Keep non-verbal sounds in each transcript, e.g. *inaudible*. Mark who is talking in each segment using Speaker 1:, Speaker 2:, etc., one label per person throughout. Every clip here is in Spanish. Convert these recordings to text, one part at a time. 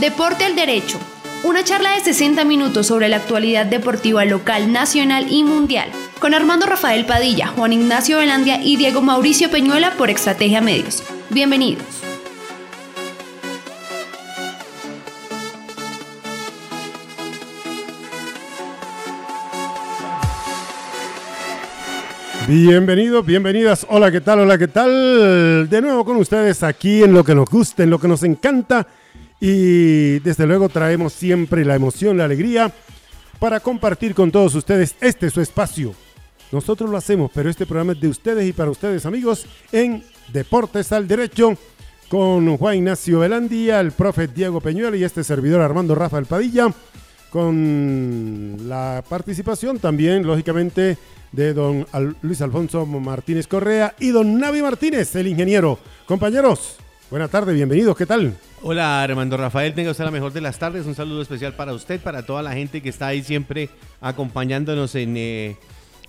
Speaker 1: Deporte al Derecho. Una charla de 60 minutos sobre la actualidad deportiva local, nacional y mundial. Con Armando Rafael Padilla, Juan Ignacio Velandia y Diego Mauricio Peñuela por Estrategia Medios. Bienvenidos.
Speaker 2: Bienvenidos, bienvenidas. Hola, ¿qué tal? Hola, ¿qué tal? De nuevo con ustedes aquí en lo que nos gusta, en lo que nos encanta. Y desde luego traemos siempre la emoción, la alegría para compartir con todos ustedes este su espacio. Nosotros lo hacemos, pero este programa es de ustedes y para ustedes, amigos, en Deportes al Derecho con Juan Ignacio Velandía, el profe Diego Peñuela y este servidor Armando Rafael Padilla, con la participación también, lógicamente, de don Luis Alfonso Martínez Correa y don Navi Martínez, el ingeniero. Compañeros, buena tarde, bienvenidos, ¿qué tal?
Speaker 3: Hola Armando Rafael, tenga usted la mejor de las tardes, un saludo especial para usted, para toda la gente que está ahí siempre acompañándonos en... Eh,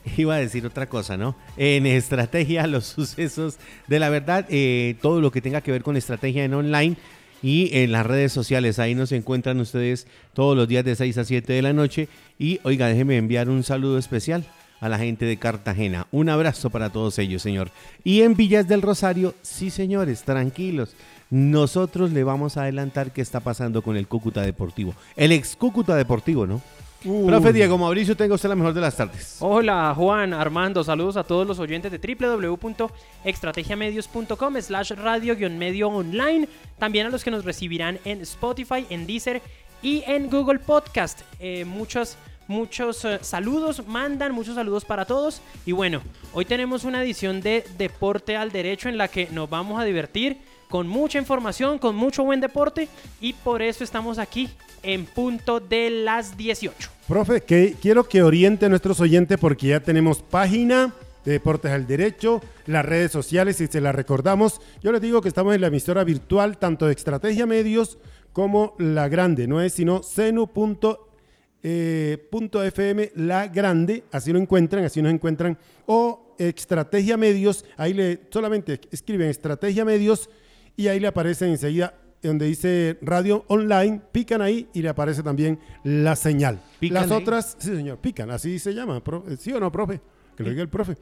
Speaker 3: *laughs* iba a decir otra cosa, ¿no? En estrategia, los *laughs* sucesos de la verdad, eh, todo lo que tenga que ver con estrategia en online y en las redes sociales. Ahí nos encuentran ustedes todos los días de 6 a 7 de la noche. Y oiga, déjeme enviar un saludo especial a la gente de Cartagena. Un abrazo para todos ellos, señor. Y en Villas del Rosario, sí, señores, tranquilos. Nosotros le vamos a adelantar qué está pasando con el Cúcuta Deportivo. El ex Cúcuta Deportivo, ¿no? Profe Diego Mauricio, tenga usted la mejor de las tardes.
Speaker 4: Hola Juan, Armando, saludos a todos los oyentes de www.extrategiamedios.com slash radio-medio online. También a los que nos recibirán en Spotify, en Deezer y en Google Podcast. Eh, muchos muchos eh, saludos, mandan muchos saludos para todos. Y bueno, hoy tenemos una edición de Deporte al Derecho en la que nos vamos a divertir con mucha información, con mucho buen deporte y por eso estamos aquí en punto de las 18.
Speaker 2: Profe, que quiero que oriente a nuestros oyentes porque ya tenemos página de Deportes al Derecho, las redes sociales, y se las recordamos. Yo les digo que estamos en la emisora virtual tanto de Estrategia Medios como la grande, no es sino senu.fm eh, la grande, así lo encuentran, así nos encuentran, o Estrategia Medios, ahí le solamente escriben Estrategia Medios y ahí le aparece enseguida donde dice radio online, pican ahí y le aparece también la señal. Las otras, sí señor, pican, así se llama, ¿sí o no, profe? Que lo diga el profe.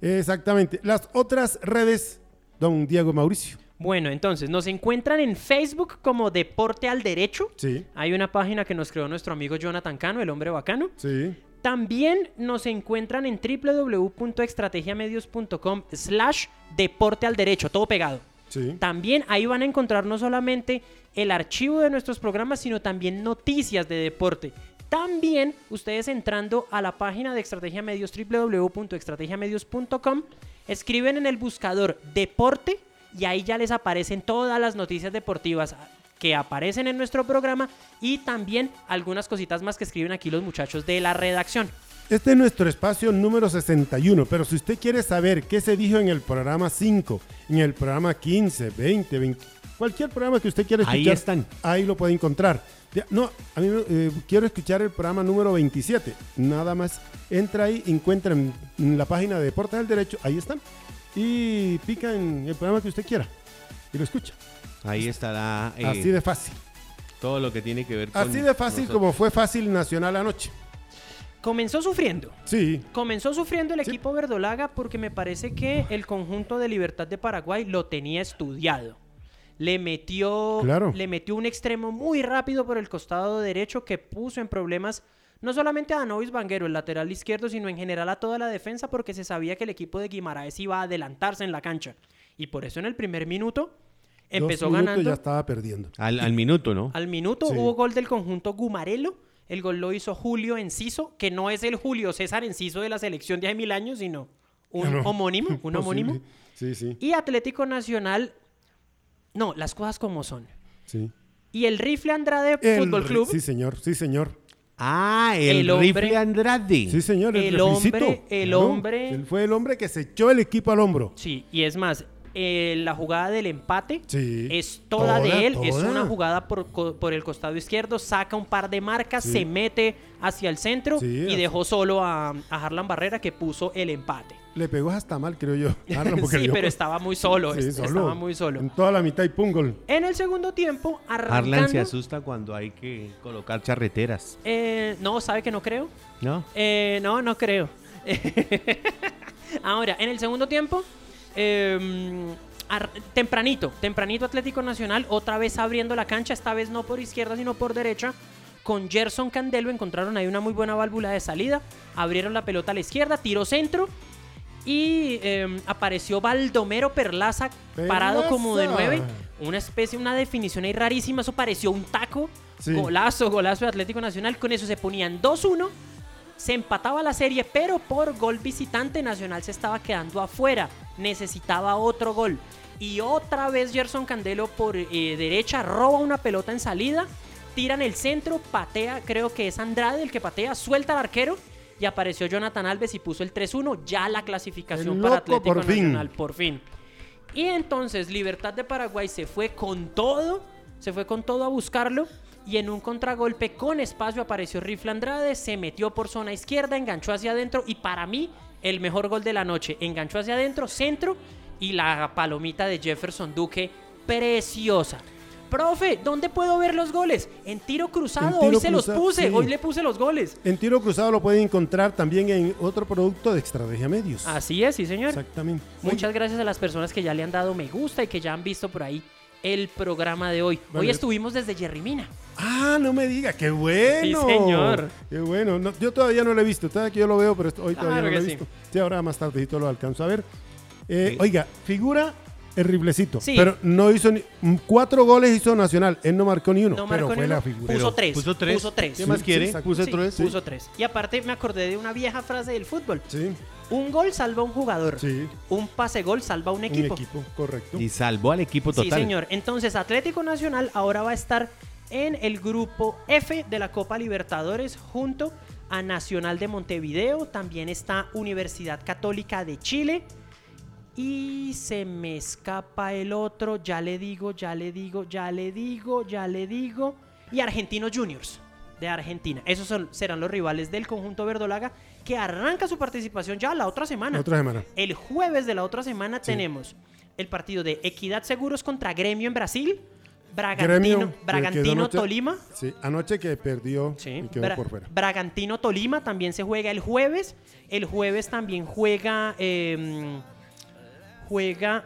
Speaker 2: Exactamente. Las otras redes, don Diego Mauricio.
Speaker 4: Bueno, entonces nos encuentran en Facebook como Deporte al Derecho.
Speaker 2: Sí.
Speaker 4: Hay una página que nos creó nuestro amigo Jonathan Cano, el hombre bacano.
Speaker 2: Sí.
Speaker 4: También nos encuentran en www.extrategiamedios.com slash deporte al derecho, todo pegado. También ahí van a encontrar no solamente el archivo de nuestros programas, sino también noticias de deporte. También ustedes entrando a la página de Estrategia Medios www.estrategiamedios.com escriben en el buscador deporte y ahí ya les aparecen todas las noticias deportivas que aparecen en nuestro programa y también algunas cositas más que escriben aquí los muchachos de la redacción.
Speaker 2: Este es nuestro espacio número 61, pero si usted quiere saber qué se dijo en el programa 5, en el programa 15, 20, 20, cualquier programa que usted quiera escuchar,
Speaker 3: ahí están.
Speaker 2: Ahí lo puede encontrar. No, a mí eh, quiero escuchar el programa número 27. Nada más entra ahí, encuentra en, la página de Deportes del Derecho, ahí están. Y pica en el programa que usted quiera y lo escucha.
Speaker 3: Ahí estará.
Speaker 2: Eh, Así de fácil.
Speaker 3: Todo lo que tiene que ver
Speaker 2: con. Así de fácil como fue fácil Nacional anoche.
Speaker 4: Comenzó sufriendo.
Speaker 2: Sí.
Speaker 4: Comenzó sufriendo el equipo verdolaga porque me parece que el conjunto de Libertad de Paraguay lo tenía estudiado. Le metió, le metió un extremo muy rápido por el costado derecho que puso en problemas no solamente a Danovis Vanguero, el lateral izquierdo, sino en general a toda la defensa porque se sabía que el equipo de Guimaraes iba a adelantarse en la cancha. Y por eso en el primer minuto empezó ganando.
Speaker 2: ya estaba perdiendo.
Speaker 3: Al, minuto, ¿no?
Speaker 4: Al minuto hubo gol del conjunto Gumarelo el gol lo hizo Julio Enciso, que no es el Julio César Enciso de la selección de hace mil años, sino un homónimo, un *laughs* homónimo.
Speaker 2: Sí, sí.
Speaker 4: Y Atlético Nacional, no, las cosas como son.
Speaker 2: Sí.
Speaker 4: Y el Rifle Andrade Fútbol Club.
Speaker 2: Sí, señor, sí, señor.
Speaker 3: Ah, el, Rifle Andrade.
Speaker 2: Sí, señor,
Speaker 4: el, hombre, el hombre.
Speaker 2: Él fue el hombre que se echó el equipo al hombro.
Speaker 4: Sí, y es más, eh, la jugada del empate
Speaker 2: Sí.
Speaker 4: es toda,
Speaker 2: Toda,
Speaker 4: de él. Es una jugada por, por el costado izquierdo, saca un par de marcas,
Speaker 2: Sí.
Speaker 4: se mete hacia el centro
Speaker 2: Sí,
Speaker 4: y
Speaker 2: así.
Speaker 4: dejó solo a, a Harlan Barrera que puso el empate.
Speaker 2: Le pegó hasta mal, creo yo. Harlan, porque *laughs*
Speaker 4: sí, pero estaba muy solo.
Speaker 2: Sí,
Speaker 4: es-
Speaker 2: solo.
Speaker 4: Estaba muy solo.
Speaker 2: En toda la mitad y pum, gol.
Speaker 4: En el segundo tiempo,
Speaker 3: Harlan se
Speaker 4: arrancando...
Speaker 3: asusta cuando hay que colocar charreteras.
Speaker 4: eh, no, ¿sabe que no creo?
Speaker 3: ¿No?
Speaker 4: Eh, no, no creo. *laughs* Ahora, en el segundo tiempo, eh, ar- tempranito, tempranito Atlético Nacional, otra vez abriendo la cancha, esta vez no por izquierda, sino por derecha. Con Gerson Candelo encontraron ahí una muy buena válvula de salida. Abrieron la pelota a la izquierda, tiró centro. Y eh, apareció Baldomero Perlaza, parado como de nueve. Una especie, una definición ahí rarísima. Eso pareció un taco.
Speaker 2: Sí.
Speaker 4: Golazo, golazo de Atlético Nacional. Con eso se ponían 2-1 se empataba la serie, pero por gol visitante Nacional se estaba quedando afuera. Necesitaba otro gol. Y otra vez Gerson Candelo por eh, derecha roba una pelota en salida, tira en el centro, patea, creo que es Andrade el que patea, suelta al arquero y apareció Jonathan Alves y puso el 3-1, ya la clasificación para Atlético
Speaker 2: por fin.
Speaker 4: Nacional, por fin. Y entonces Libertad de Paraguay se fue con todo, se fue con todo a buscarlo. Y en un contragolpe con espacio apareció Rifle Andrade, se metió por zona izquierda, enganchó hacia adentro y para mí el mejor gol de la noche. Enganchó hacia adentro, centro y la palomita de Jefferson Duque, preciosa. Profe, ¿dónde puedo ver los goles? En tiro cruzado,
Speaker 2: En tiro
Speaker 4: hoy se los puse,
Speaker 2: sí.
Speaker 4: hoy le puse los goles.
Speaker 2: En tiro cruzado lo pueden encontrar también en otro producto de Estrategia Medios.
Speaker 4: Así es, sí señor.
Speaker 2: Exactamente.
Speaker 4: Muchas gracias a las personas que ya le han dado me gusta y que ya han visto por ahí el programa de hoy.
Speaker 2: Bueno,
Speaker 4: hoy estuvimos desde Yerrimina.
Speaker 2: Ah, no me diga, qué bueno.
Speaker 4: Sí, señor.
Speaker 2: Qué bueno. No, yo todavía no lo he visto. Todavía que yo lo veo, pero hoy todavía
Speaker 4: Claro
Speaker 2: no lo he
Speaker 4: sí.
Speaker 2: visto. Sí, ahora más tardecito lo alcanzo a ver. Eh,
Speaker 3: Sí.
Speaker 2: Oiga, figura el riblecito.
Speaker 4: Sí.
Speaker 2: Pero no hizo ni. mm, Cuatro goles hizo Nacional. Él no marcó ni uno.
Speaker 4: No
Speaker 2: pero
Speaker 4: marcó
Speaker 2: fue
Speaker 4: ni
Speaker 2: la
Speaker 4: uno,
Speaker 2: figura.
Speaker 4: Puso tres.
Speaker 3: puso tres.
Speaker 4: Puso tres.
Speaker 3: ¿Qué más
Speaker 2: Sí,
Speaker 3: quiere?
Speaker 2: sí.
Speaker 3: Puso
Speaker 4: Sí,
Speaker 3: tres.
Speaker 4: puso tres. Y aparte me acordé de una vieja frase del fútbol.
Speaker 2: Sí,
Speaker 4: Un gol salva a un jugador.
Speaker 2: sí.
Speaker 4: Un pase gol salva a un
Speaker 2: Un
Speaker 4: equipo.
Speaker 2: equipo, correcto.
Speaker 3: Y salvó al equipo
Speaker 4: Sí,
Speaker 3: total.
Speaker 4: señor. Entonces Atlético Nacional ahora va a estar en el grupo F de la Copa Libertadores junto a Nacional de Montevideo. También está Universidad Católica de Chile. Y se me escapa el otro. Ya le digo, ya le digo, ya le digo, ya le digo. Y Argentinos Juniors de Argentina. Esos son- serán los rivales del conjunto verdolaga que arranca su participación ya la otra semana.
Speaker 2: La otra semana.
Speaker 4: El jueves de la otra semana tenemos el partido de Equidad Seguros contra Gremio en Brasil, Bragantino,
Speaker 2: Gremio, que quedó
Speaker 4: Bragantino
Speaker 2: anoche-
Speaker 4: Tolima.
Speaker 2: Sí, anoche que perdió
Speaker 4: Sí,
Speaker 2: y quedó
Speaker 4: Bra-
Speaker 2: por fuera.
Speaker 4: Bragantino Tolima también se juega el jueves. El jueves también juega eh, juega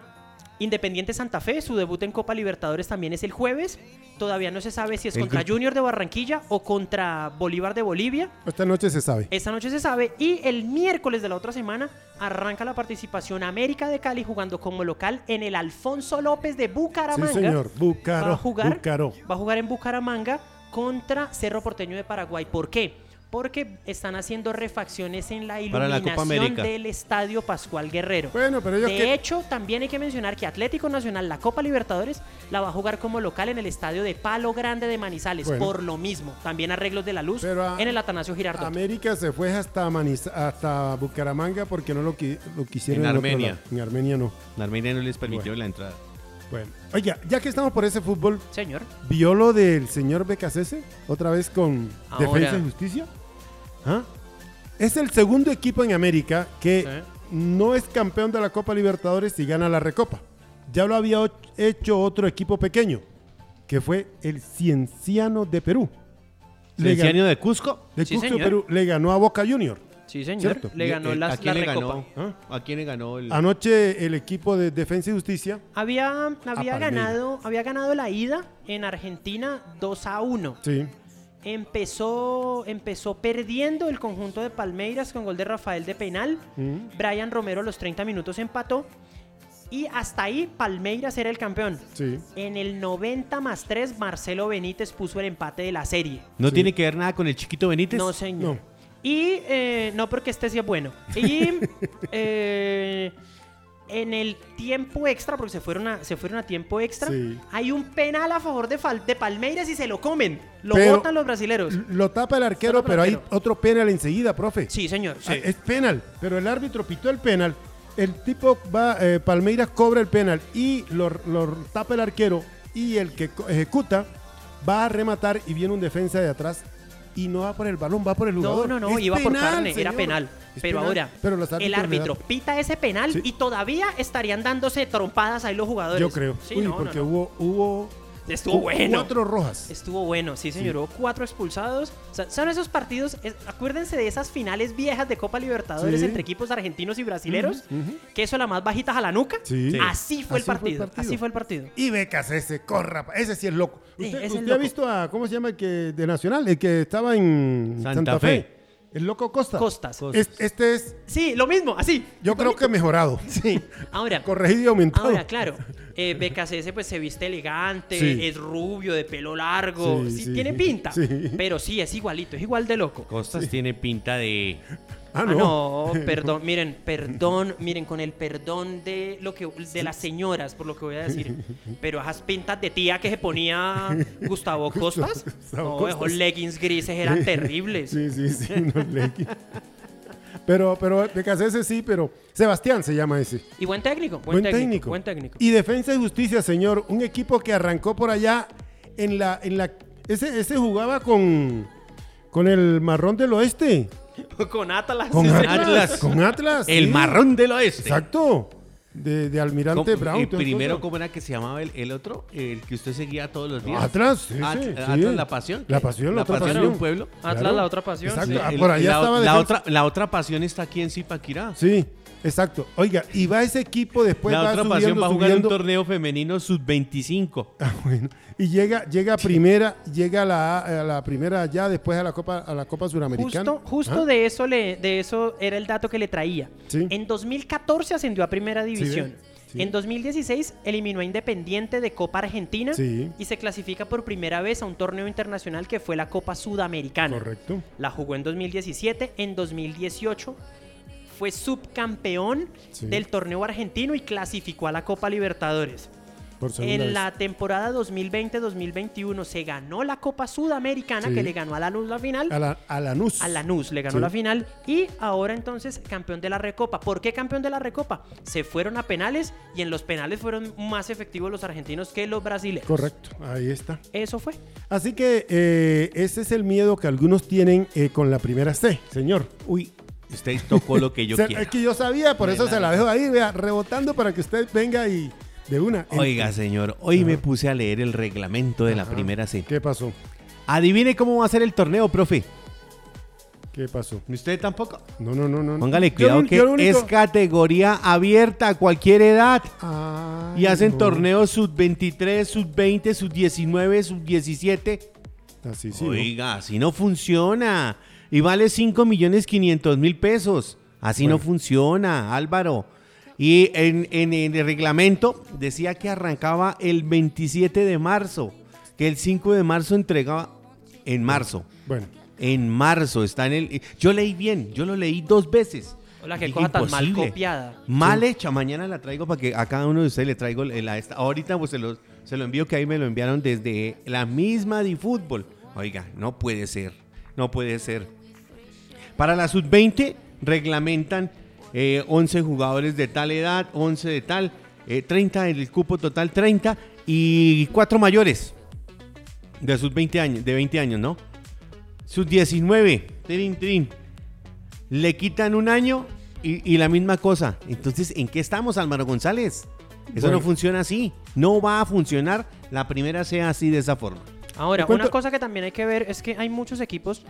Speaker 4: Independiente Santa Fe, su debut en Copa Libertadores también es el jueves. Todavía no se sabe si es
Speaker 3: El
Speaker 4: contra Junior de Barranquilla o contra Bolívar de Bolivia.
Speaker 2: Esta noche se sabe.
Speaker 4: Esta noche se sabe y el miércoles de la otra semana arranca la participación América de Cali jugando como local en el Alfonso López de Bucaramanga.
Speaker 2: Sí, señor. Búcaro.
Speaker 4: Va a jugar, va a jugar en Bucaramanga contra Cerro Porteño de Paraguay. ¿Por qué? Porque están haciendo refacciones en la iluminación del Estadio Pascual Guerrero.
Speaker 2: Bueno, pero ellos
Speaker 4: De
Speaker 2: que-
Speaker 4: hecho, también hay que mencionar que Atlético Nacional, la Copa Libertadores, la va a jugar como local en el estadio de Palo Grande de Manizales.
Speaker 2: Bueno.
Speaker 4: Por lo mismo, también arreglos de la luz
Speaker 2: Pero a-
Speaker 4: en el Atanasio Girardot.
Speaker 2: América se fue hasta, Maniz- hasta Bucaramanga porque no lo, qui- lo quisieron
Speaker 3: En Armenia.
Speaker 2: En Armenia no.
Speaker 3: La Armenia no les permitió
Speaker 2: Bueno.
Speaker 3: la entrada.
Speaker 2: Bueno, oiga, ya que estamos por ese fútbol,
Speaker 4: Señor.
Speaker 2: ¿vio lo del señor Becasese? Otra vez con
Speaker 4: Ahora.
Speaker 2: Defensa y Justicia. ¿Ah? Es el segundo equipo en América que
Speaker 4: Sí.
Speaker 2: no es campeón de la Copa Libertadores y gana la Recopa. Ya lo había hecho otro equipo pequeño, que fue el Cienciano de Perú.
Speaker 3: ¿Cienciano de Cusco?
Speaker 2: de
Speaker 4: Sí,
Speaker 2: Cusco,
Speaker 4: señor.
Speaker 2: Perú le ganó a Boca Junior.
Speaker 4: Sí, señor.
Speaker 2: Cierto.
Speaker 4: Le ganó
Speaker 3: Eh,
Speaker 4: la,
Speaker 3: ¿A quién
Speaker 4: la
Speaker 3: le
Speaker 4: Recopa.
Speaker 3: ganó? ¿A quién le ganó el...?
Speaker 2: Anoche el equipo de Defensa y Justicia,
Speaker 4: Había, había, ganado, había ganado la ida en Argentina 2 a 1.
Speaker 2: sí,
Speaker 4: Empezó, empezó perdiendo el conjunto de Palmeiras con gol de Rafael de penal.
Speaker 2: Mm.
Speaker 4: Brian Romero a los 30 minutos empató. Y hasta ahí Palmeiras era el campeón.
Speaker 2: sí.
Speaker 4: En el 90 más 3, Marcelo Benítez puso el empate de la serie.
Speaker 3: ¿No
Speaker 2: Sí.
Speaker 3: tiene que ver nada con el chiquito Benítez?
Speaker 4: No, señor.
Speaker 2: No.
Speaker 4: Y eh, no porque este sí es bueno. Y *laughs* eh, en el tiempo extra, porque se fueron a, se fueron a tiempo extra,
Speaker 2: Sí.
Speaker 4: hay un penal a favor de, Fal- de Palmeiras y se lo comen. Lo
Speaker 2: Pero-
Speaker 4: botan los brasileros.
Speaker 2: Lo tapa el arquero, pero hay otro penal enseguida, profe.
Speaker 4: Sí, señor. sí.
Speaker 2: Ah, Es penal, pero el árbitro pitó el penal el tipo va, eh, Palmeiras cobra el penal y lo, lo tapa el arquero y el que ejecuta va a rematar y viene un defensa de atrás y no va por el balón, va por el
Speaker 4: No,
Speaker 2: jugador.
Speaker 4: no, no,
Speaker 2: Es
Speaker 4: iba por carne, era penal.
Speaker 2: Es
Speaker 4: Pero
Speaker 2: penal,
Speaker 4: ahora,
Speaker 2: pero
Speaker 4: el árbitro pita ese penal
Speaker 2: Sí.
Speaker 4: y todavía estarían dándose trompadas ahí los jugadores.
Speaker 2: Yo creo.
Speaker 4: Sí,
Speaker 2: Uy,
Speaker 4: no, no,
Speaker 2: porque
Speaker 4: no.
Speaker 2: hubo hubo
Speaker 4: Estuvo bueno.
Speaker 2: cuatro rojas.
Speaker 4: Estuvo bueno, sí señor, hubo cuatro expulsados. O sea, son esos partidos, es- acuérdense de esas finales viejas de Copa Libertadores
Speaker 2: Sí.
Speaker 4: entre equipos argentinos y brasileros, que eso la más bajita a la nuca.
Speaker 2: Sí. Sí.
Speaker 4: Así fue el
Speaker 2: Así fue el
Speaker 4: partido,
Speaker 2: partido.
Speaker 4: así fue el partido.
Speaker 2: Y becas ese, corra. Ese sí es loco.
Speaker 4: Sí,
Speaker 2: ¿Usted,
Speaker 4: ese es
Speaker 2: usted
Speaker 4: loco.
Speaker 2: ha visto a, cómo se llama el que de Nacional? El que estaba en
Speaker 3: Santa
Speaker 2: Santa, Fe.
Speaker 3: Fe.
Speaker 2: El loco Costa.
Speaker 4: Costas.
Speaker 2: Es- este es,
Speaker 4: Sí, lo mismo, así.
Speaker 2: yo creo que mejorado.
Speaker 4: Sí. *laughs* Ahora,
Speaker 2: Corregido y aumentado.
Speaker 4: Ahora, claro, eh, BKCS pues se viste elegante,
Speaker 2: Sí.
Speaker 4: es rubio, de pelo largo,
Speaker 2: Sí,
Speaker 4: sí,
Speaker 2: sí.
Speaker 4: tiene pinta,
Speaker 2: Sí.
Speaker 4: pero sí, es igualito, es igual de loco.
Speaker 3: Costas tiene pinta de.
Speaker 2: Ah,
Speaker 4: Ah,
Speaker 2: no.
Speaker 4: no, *laughs* perdón, miren, perdón, miren, con el perdón de lo que de las señoras, por lo que voy a decir, pero esas pintas de tía que se ponía Gustavo Costas,
Speaker 2: Gustavo
Speaker 4: no,
Speaker 2: Costas.
Speaker 4: esos leggings grises eran *laughs* terribles.
Speaker 2: Sí, sí, sí. unos leggings. Pero, pero becas ese sí, pero Sebastián se llama ese.
Speaker 4: Y buen técnico, buen,
Speaker 2: Buen
Speaker 4: técnico,
Speaker 2: técnico.
Speaker 4: buen técnico.
Speaker 2: Y Defensa y Justicia, señor. Un equipo que arrancó por allá en la. En la ese, ese jugaba con. Con el marrón del oeste. *laughs*
Speaker 4: con Atlas.
Speaker 2: Con Atlas.
Speaker 3: Atlas.
Speaker 2: Con Atlas.
Speaker 3: El
Speaker 2: sí.
Speaker 3: marrón del oeste.
Speaker 2: Exacto. De, de Almirante
Speaker 3: ¿Cómo-
Speaker 2: Brown.
Speaker 3: y primero. ¿cómo era que se llamaba el, el otro? El que usted seguía todos los días.
Speaker 2: Atlas, sí,
Speaker 3: At-
Speaker 2: sí,
Speaker 3: Atlas,
Speaker 2: sí.
Speaker 3: la pasión.
Speaker 2: La pasión, la
Speaker 3: la
Speaker 2: otra
Speaker 3: pasión de un pueblo.
Speaker 4: Atlas, la otra pasión.
Speaker 2: Exacto.
Speaker 4: sí.
Speaker 2: Ah,
Speaker 3: El-
Speaker 2: por allá
Speaker 3: la,
Speaker 2: estaba
Speaker 3: la otra, la otra pasión está aquí en Zipaquirá.
Speaker 2: Sí, exacto. Oiga, y va ese equipo después
Speaker 3: la
Speaker 2: va
Speaker 3: otra
Speaker 2: subiendo,
Speaker 3: pasión va a jugar
Speaker 2: subiendo.
Speaker 3: un torneo femenino sub-25. *laughs*
Speaker 2: Ah, bueno. Y llega, llega a primera, llega a la, a la primera ya, después a la Copa, a la Copa Suramericana.
Speaker 4: Justo, justo
Speaker 2: Ah,
Speaker 4: de eso le, de eso era el dato que le traía.
Speaker 2: Sí.
Speaker 4: En 2014 ascendió a Primera División.
Speaker 2: Sí.
Speaker 4: En 2016 eliminó a Independiente de Copa Argentina
Speaker 2: Sí.
Speaker 4: y se clasifica por primera vez a un torneo internacional que fue la Copa Sudamericana.
Speaker 2: Correcto.
Speaker 4: La jugó en 2017, en 2018 fue subcampeón
Speaker 2: Sí.
Speaker 4: del torneo argentino y clasificó a la Copa Libertadores.
Speaker 2: Por
Speaker 4: En
Speaker 2: vez.
Speaker 4: la temporada 2020-2021 se ganó la Copa Sudamericana
Speaker 2: Sí.
Speaker 4: que le ganó a Lanús la final.
Speaker 2: A la, a Lanús.
Speaker 4: A Lanús le ganó
Speaker 2: Sí.
Speaker 4: la final y ahora entonces campeón de la Recopa. ¿Por qué campeón de la Recopa? Se fueron a penales y en los penales fueron más efectivos los argentinos que los brasileños.
Speaker 2: Correcto, ahí está.
Speaker 4: Eso fue.
Speaker 2: Así que eh, ese es el miedo que algunos tienen eh, con la primera C, señor.
Speaker 3: Uy, usted tocó lo que yo quiero.
Speaker 2: es que yo sabía, por eso se la dejo ahí, vea, rebotando para que usted venga y de una.
Speaker 3: Oiga, señor, hoy me puse a leer el reglamento de la primera C.
Speaker 2: ¿Qué pasó?
Speaker 3: Adivine cómo va a ser el torneo, profe.
Speaker 2: ¿Qué pasó?
Speaker 3: ¿Usted tampoco?
Speaker 2: No, no, no, no.
Speaker 3: Póngale cuidado que
Speaker 2: yo lo único-
Speaker 3: es categoría abierta a cualquier edad.
Speaker 2: Ay,
Speaker 3: Y hacen
Speaker 2: no.
Speaker 3: torneos sub-23, sub-20, sub-19, sub-17.
Speaker 2: Así sí. ¿no?
Speaker 3: Oiga, así no funciona. Y vale 5 millones 500 mil pesos. Así no funciona, Álvaro. Y en, en- en el reglamento decía que arrancaba el 27 de marzo. Que el 5 de marzo entregaba en marzo.
Speaker 2: Bueno,
Speaker 3: En marzo está en el. Yo leí bien, yo lo leí dos veces.
Speaker 4: Hola, qué cosa tan mal copiada.
Speaker 3: Mal hecha, mañana la traigo para que a cada uno de ustedes le traigo la esta. Ahorita pues se lo, se lo envío que ahí me lo enviaron desde la misma de fútbol. Oiga, no puede ser, no puede ser. Para la sub-20 reglamentan eh, 11 jugadores de tal edad, 11 de tal, eh, 30 el cupo total 30 y 4 mayores de sus 20 años, de 20 años, ¿no? Sus 19, trin, trin, le quitan un año y, y la misma cosa. Entonces, ¿en qué estamos, Álvaro González? Eso
Speaker 2: Bueno.
Speaker 3: no funciona así. No va a funcionar la primera sea así de esa forma.
Speaker 4: Ahora, una cosa que también hay que ver es que hay muchos equipos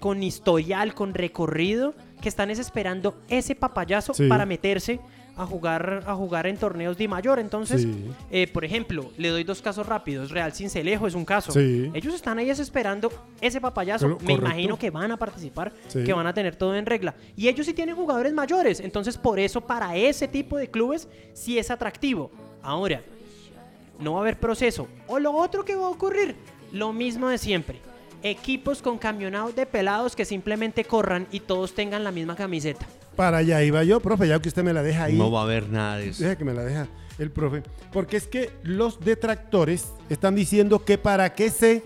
Speaker 4: con historial, con recorrido, que están es esperando ese papayazo
Speaker 2: Sí.
Speaker 4: para meterse a jugar, a jugar en torneos de mayor. Entonces,
Speaker 2: Sí.
Speaker 4: eh, por ejemplo, le doy dos casos rápidos. Real Cincelejo es un caso.
Speaker 2: Sí.
Speaker 4: Ellos están ahí es esperando ese papayazo. Me
Speaker 2: correcto.
Speaker 4: imagino que van a participar,
Speaker 2: Sí.
Speaker 4: que van a tener todo en regla. Y ellos sí tienen jugadores mayores. Entonces, por eso, para ese tipo de clubes, sí es atractivo. Ahora, no va a haber proceso. O lo otro que va a ocurrir, lo mismo de siempre. Equipos con camionados de pelados que simplemente corran y todos tengan la misma camiseta.
Speaker 2: para allá iba yo, profe, ya que usted me la deja ahí.
Speaker 3: No va a haber nada de eso.
Speaker 2: Deja que me la deja el profe. Porque es que los detractores están diciendo que para qué sé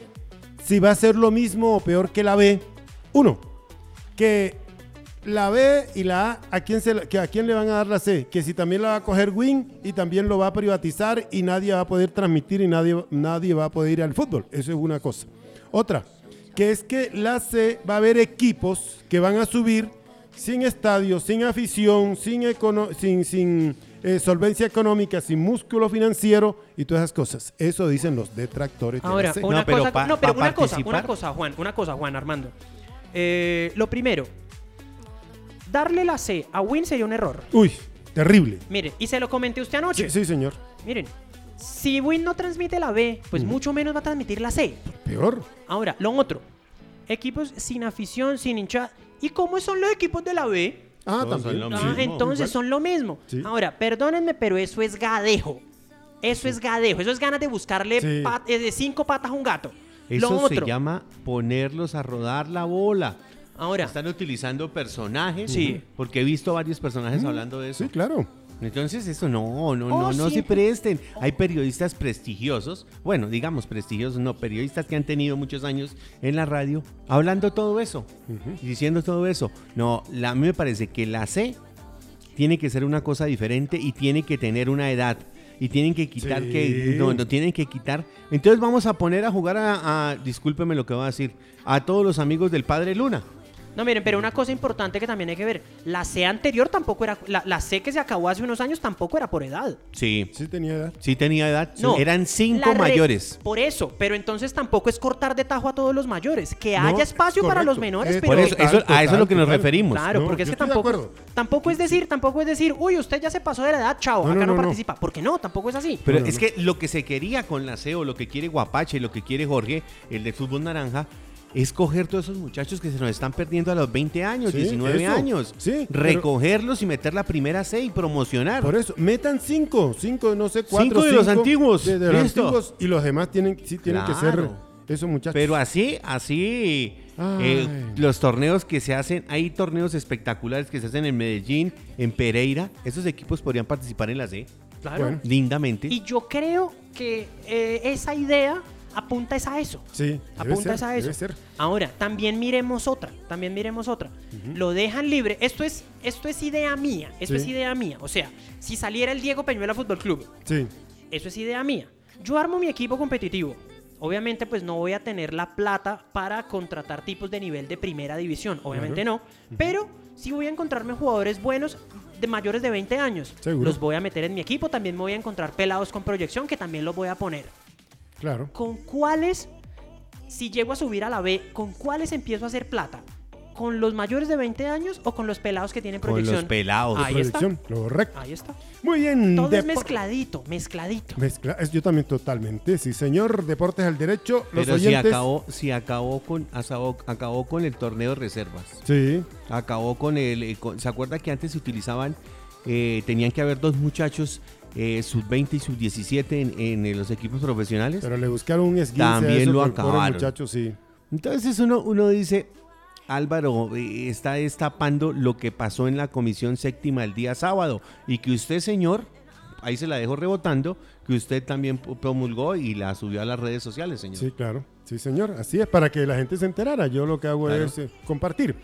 Speaker 2: si va a ser lo mismo o peor que la B. Uno, que la B y la A, ¿a quién, se, que ¿a quién le van a dar la C? Que si también la va a coger Win y también lo va a privatizar y nadie va a poder transmitir y nadie, nadie va a poder ir al fútbol. Eso es una cosa. Otra, que es que la C va a haber equipos que van a subir sin estadio, sin afición, sin, econo- sin, sin eh, solvencia económica, sin músculo financiero y todas esas cosas. Eso dicen los detractores de
Speaker 4: Ahora,
Speaker 2: la C.
Speaker 4: una
Speaker 3: No, pero
Speaker 4: cosa,
Speaker 3: pa-
Speaker 4: no, pero una cosa, una cosa, Juan, una cosa, Juan Armando. Eh, lo primero, darle la C a Win sería un error.
Speaker 2: Uy, terrible.
Speaker 4: Mire, y se lo comenté usted anoche.
Speaker 2: Sí, sí, señor.
Speaker 4: Miren, si Win no transmite la B, pues mucho menos va a transmitir la C.
Speaker 2: Peor.
Speaker 4: Ahora, lo otro, equipos sin afición, sin hinchada. ¿Y cómo son los equipos de la B?
Speaker 2: Ah,
Speaker 3: Todos son
Speaker 2: también.
Speaker 3: lo
Speaker 4: Ah,
Speaker 3: mismo.
Speaker 4: entonces son lo mismo.
Speaker 2: Sí.
Speaker 4: Ahora, perdónenme, pero eso es gadejo. Eso es gadejo. Eso es ganas de buscarle
Speaker 2: Sí.
Speaker 4: pat- eh, de cinco patas a un gato.
Speaker 3: Eso
Speaker 4: lo
Speaker 3: se
Speaker 4: otro.
Speaker 3: llama ponerlos a rodar la bola.
Speaker 4: Ahora,
Speaker 3: Están utilizando personajes.
Speaker 4: Sí.
Speaker 3: Porque he visto varios personajes hablando de eso.
Speaker 2: Sí, claro.
Speaker 3: Entonces eso no, no,
Speaker 4: Oh,
Speaker 3: no, no
Speaker 4: sí.
Speaker 3: se presten. Hay periodistas prestigiosos, bueno, digamos prestigiosos, no, periodistas que han tenido muchos años en la radio hablando todo eso, diciendo todo eso. No, la, a mí me parece que la C tiene que ser una cosa diferente y tiene que tener una edad. Y tienen que quitar
Speaker 2: Sí.
Speaker 3: que. No, no tienen que quitar. Entonces vamos a poner a jugar a, a- Discúlpeme lo que voy a decir. A todos los amigos del Padre Luna.
Speaker 4: No miren, pero una cosa importante que también hay que ver. La C anterior tampoco era. La, la C que se acabó hace unos años tampoco era por edad.
Speaker 3: Sí.
Speaker 2: Sí tenía edad.
Speaker 3: Sí tenía edad.
Speaker 4: No,
Speaker 3: Eran cinco mayores.
Speaker 4: Por eso, pero entonces tampoco es cortar de tajo a todos los mayores. Que
Speaker 2: No,
Speaker 4: haya espacio para
Speaker 2: correcto.
Speaker 4: los menores,
Speaker 2: Es
Speaker 4: pero.
Speaker 3: Por eso, a eso es lo que nos
Speaker 2: total.
Speaker 3: referimos.
Speaker 4: Claro,
Speaker 2: No,
Speaker 4: porque es
Speaker 2: yo
Speaker 4: que
Speaker 2: estoy de
Speaker 4: tampoco,
Speaker 2: acuerdo.
Speaker 4: tampoco es decir, tampoco es decir, uy, usted ya se pasó de la edad, chao,
Speaker 2: No,
Speaker 4: acá
Speaker 2: no,
Speaker 4: no,
Speaker 2: no, no.
Speaker 4: participa. Porque no, tampoco es así.
Speaker 3: Pero es
Speaker 2: no.
Speaker 3: que lo que se quería con la CEO, lo que quiere Guapache, lo que quiere Jorge, el de fútbol naranja, es coger todos esos muchachos que se nos están perdiendo a los 20 años,
Speaker 2: Sí,
Speaker 3: 19
Speaker 2: eso.
Speaker 3: años.
Speaker 2: Sí, pero-
Speaker 3: recogerlos y meter la primera C y promocionar.
Speaker 2: Por eso, metan cinco, cinco, no sé, cuatro.
Speaker 3: Cinco de los antiguos,
Speaker 2: De, de los
Speaker 3: listo.
Speaker 2: antiguos. Y los demás tienen, sí tienen que ser esos muchachos.
Speaker 3: Pero así, así, eh, los torneos que se hacen, hay torneos espectaculares que se hacen en Medellín, en Pereira, esos equipos podrían participar en la C,
Speaker 4: Claro.
Speaker 2: Bueno.
Speaker 3: lindamente.
Speaker 4: Y yo creo que eh, esa idea apunta es a eso.
Speaker 2: sí,
Speaker 4: Apunta
Speaker 2: ser,
Speaker 4: es a eso.
Speaker 2: debe ser.
Speaker 4: Ahora, también miremos otra, también miremos otra. Lo dejan libre. Esto es, esto es idea mía, esto
Speaker 2: Sí.
Speaker 4: es idea mía. O sea, si saliera el Diego Peñuela Fútbol Club,
Speaker 2: Sí,
Speaker 4: eso es idea mía. Yo armo mi equipo competitivo. Obviamente, pues no voy a tener la plata para contratar tipos de nivel de primera división. Obviamente no. Pero sí voy a encontrarme jugadores buenos de mayores de 20 años.
Speaker 2: Seguro.
Speaker 4: Los voy a meter en mi equipo. También me voy a encontrar pelados con proyección que también los voy a poner.
Speaker 2: Claro.
Speaker 4: ¿Con cuáles, si llego a subir a la B, con cuáles empiezo a hacer plata? ¿Con los mayores de 20 años o con los pelados que tienen
Speaker 3: Con
Speaker 4: proyección?
Speaker 3: los pelados.
Speaker 4: Ahí está.
Speaker 2: Proyección, correcto.
Speaker 4: Ahí está.
Speaker 2: Muy bien.
Speaker 4: Todo es mezcladito, mezcladito.
Speaker 2: Mezcla- yo también totalmente, sí, señor. Deportes al derecho, los
Speaker 3: Pero si acabó, si acabó con, acabó, acabó con el torneo de reservas.
Speaker 2: Sí,
Speaker 3: Acabó con el. eh, con- ¿Se acuerda que antes se utilizaban? Eh, tenían que haber dos muchachos eh, sub-20 y sub-17 en, en los equipos profesionales.
Speaker 2: pero le buscaron un esguince a
Speaker 3: También
Speaker 2: eso
Speaker 3: lo acabaron.
Speaker 2: muchacho, sí.
Speaker 3: Entonces uno, uno dice, Álvaro eh, está destapando lo que pasó en la comisión séptima el día sábado y que usted, señor, ahí se la dejo rebotando, que usted también promulgó y la subió a las redes sociales, señor.
Speaker 2: Sí, claro. Sí, señor. Así es, para que la gente se enterara. Yo lo que hago
Speaker 3: Claro.
Speaker 2: es eh, compartir.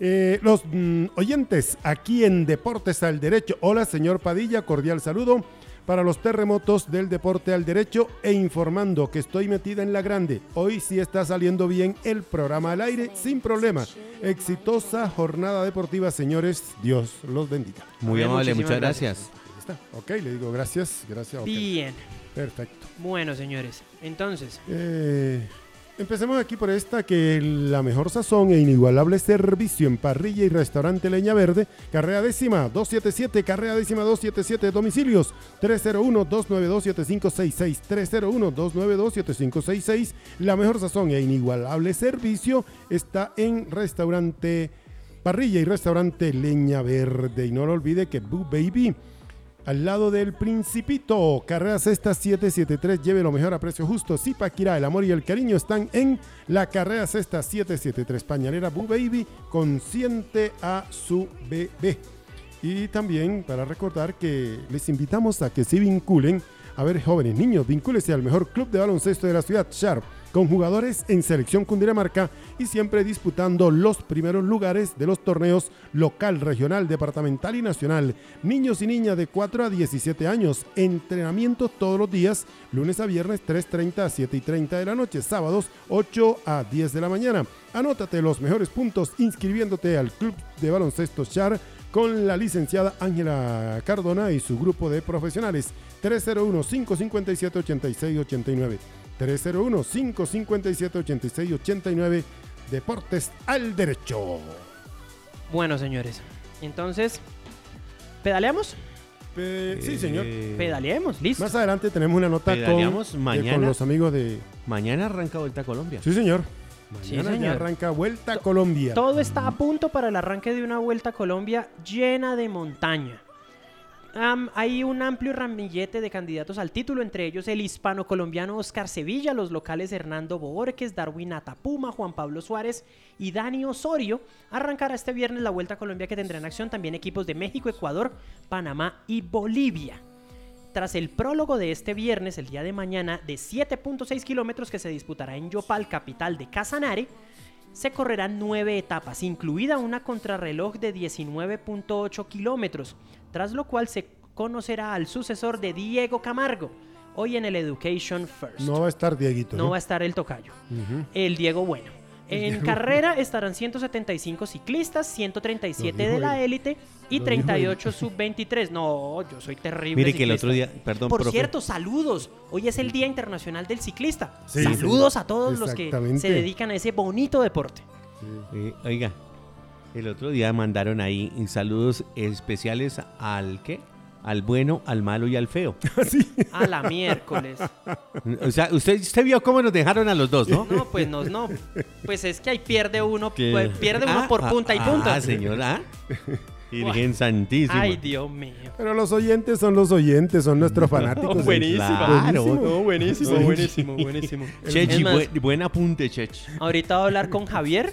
Speaker 2: Eh, los mm, oyentes aquí en Deportes al Derecho. Hola, señor Padilla. Cordial saludo para los terremotos del deporte al derecho e informando que estoy metida en la grande. Hoy sí está saliendo bien el programa al aire sin problema. Exitosa jornada deportiva, señores. Dios los bendiga.
Speaker 3: Muy
Speaker 4: Bien,
Speaker 3: amable, muchas gracias.
Speaker 2: Ahí está. Ok, le digo gracias. Gracias. ok.
Speaker 4: Bien.
Speaker 2: Perfecto.
Speaker 4: Bueno, señores. Entonces,
Speaker 2: Eh, empecemos aquí por esta, que la mejor sazón e inigualable servicio en parrilla y restaurante Leña Verde, carrera décima 277, carrera décima 277, domicilios 301-292-7566, 301-292-7566. La mejor sazón e inigualable servicio está en restaurante parrilla y restaurante Leña Verde. Y no lo olvide que Boo Baby al lado del Principito, carrera sexta 773, lleve lo mejor a precio justo. Zipaquirá, el amor y el cariño están en la carrera sexta 773. Pañalera Boo Baby, consiente a su bebé. Y también para recordar que les invitamos a que se vinculen A ver, jóvenes, niños, vincúlese al mejor club de baloncesto de la ciudad, Sharp, con jugadores en selección Cundinamarca y siempre disputando los primeros lugares de los torneos local, regional, departamental y nacional. Niños y niñas de 4 a 17 años, entrenamiento todos los días, lunes a viernes 3.30 a 7.30 de la noche, sábados 8 a 10 de la mañana. Anótate los mejores puntos inscribiéndote al club de baloncesto Char con la licenciada Ángela Cardona y su grupo de profesionales 301-557-8689. 301-557-8689. Deportes al derecho.
Speaker 4: Bueno, señores. Entonces, ¿pedaleamos?
Speaker 2: Pe- sí, señor.
Speaker 3: Eh,
Speaker 4: Pedaleemos, listo.
Speaker 2: Más adelante tenemos una nota con,
Speaker 3: mañana.
Speaker 2: con los amigos de...
Speaker 3: Mañana arranca Vuelta a Colombia.
Speaker 2: Sí, señor.
Speaker 4: Sí,
Speaker 2: Mañana ya arranca Vuelta a Colombia.
Speaker 4: Todo está a punto para el arranque de una vuelta a Colombia llena de montaña. Hay un amplio ramillete de candidatos al título, entre ellos el hispano-colombiano Oscar Sevilla, los locales Hernando Borges, Darwin Atapuma, Juan Pablo Suárez y Dani Osorio. Arrancará este viernes la Vuelta a Colombia que tendrá en acción también equipos de México, Ecuador, Panamá y Bolivia. Tras el prólogo de este viernes, el día de mañana, de 7.6 kilómetros que se disputará en Yopal, capital de Casanare, se correrán nueve etapas, incluida una contrarreloj de 19.8 kilómetros, tras lo cual se conocerá al sucesor de Diego Camargo, hoy en el Education First.
Speaker 2: No va a estar Dieguito.
Speaker 4: No va a estar el tocayo, el Diego Bueno. En carrera estarán 175 ciclistas, 137
Speaker 2: Lo dijo
Speaker 4: de la
Speaker 2: él.
Speaker 4: élite y
Speaker 2: Lo dijo
Speaker 4: 38 *laughs* sub-23. No, yo soy terrible.
Speaker 3: Mire que el otro día, perdón,
Speaker 4: Por
Speaker 3: profe.
Speaker 4: cierto, saludos. Hoy es el Día Internacional del Ciclista.
Speaker 2: Sí,
Speaker 4: saludos
Speaker 2: sí.
Speaker 4: a todos los que se dedican a ese bonito deporte.
Speaker 3: Eh, oiga, el otro día mandaron ahí saludos especiales al qué? Al bueno, al malo y al feo. *laughs*
Speaker 4: A la miércoles.
Speaker 3: O sea, usted, usted vio cómo nos dejaron a los dos, ¿no?
Speaker 4: No, pues no, no. Pues es que ahí pierde uno, pues, pierde uno
Speaker 3: Ah,
Speaker 4: por
Speaker 3: ah,
Speaker 4: punta y punta.
Speaker 3: Ah, señora. *laughs* Virgen Santísima.
Speaker 4: Ay, Dios mío.
Speaker 2: Pero los oyentes son los oyentes, son nuestros fanáticos.
Speaker 4: buenísimo.
Speaker 3: Claro.
Speaker 2: Buenísimo.
Speaker 4: buenísimo, buenísimo, buenísimo.
Speaker 3: Chechi, buen, buen apunte, Chechi.
Speaker 4: ahorita voy a hablar con Javier.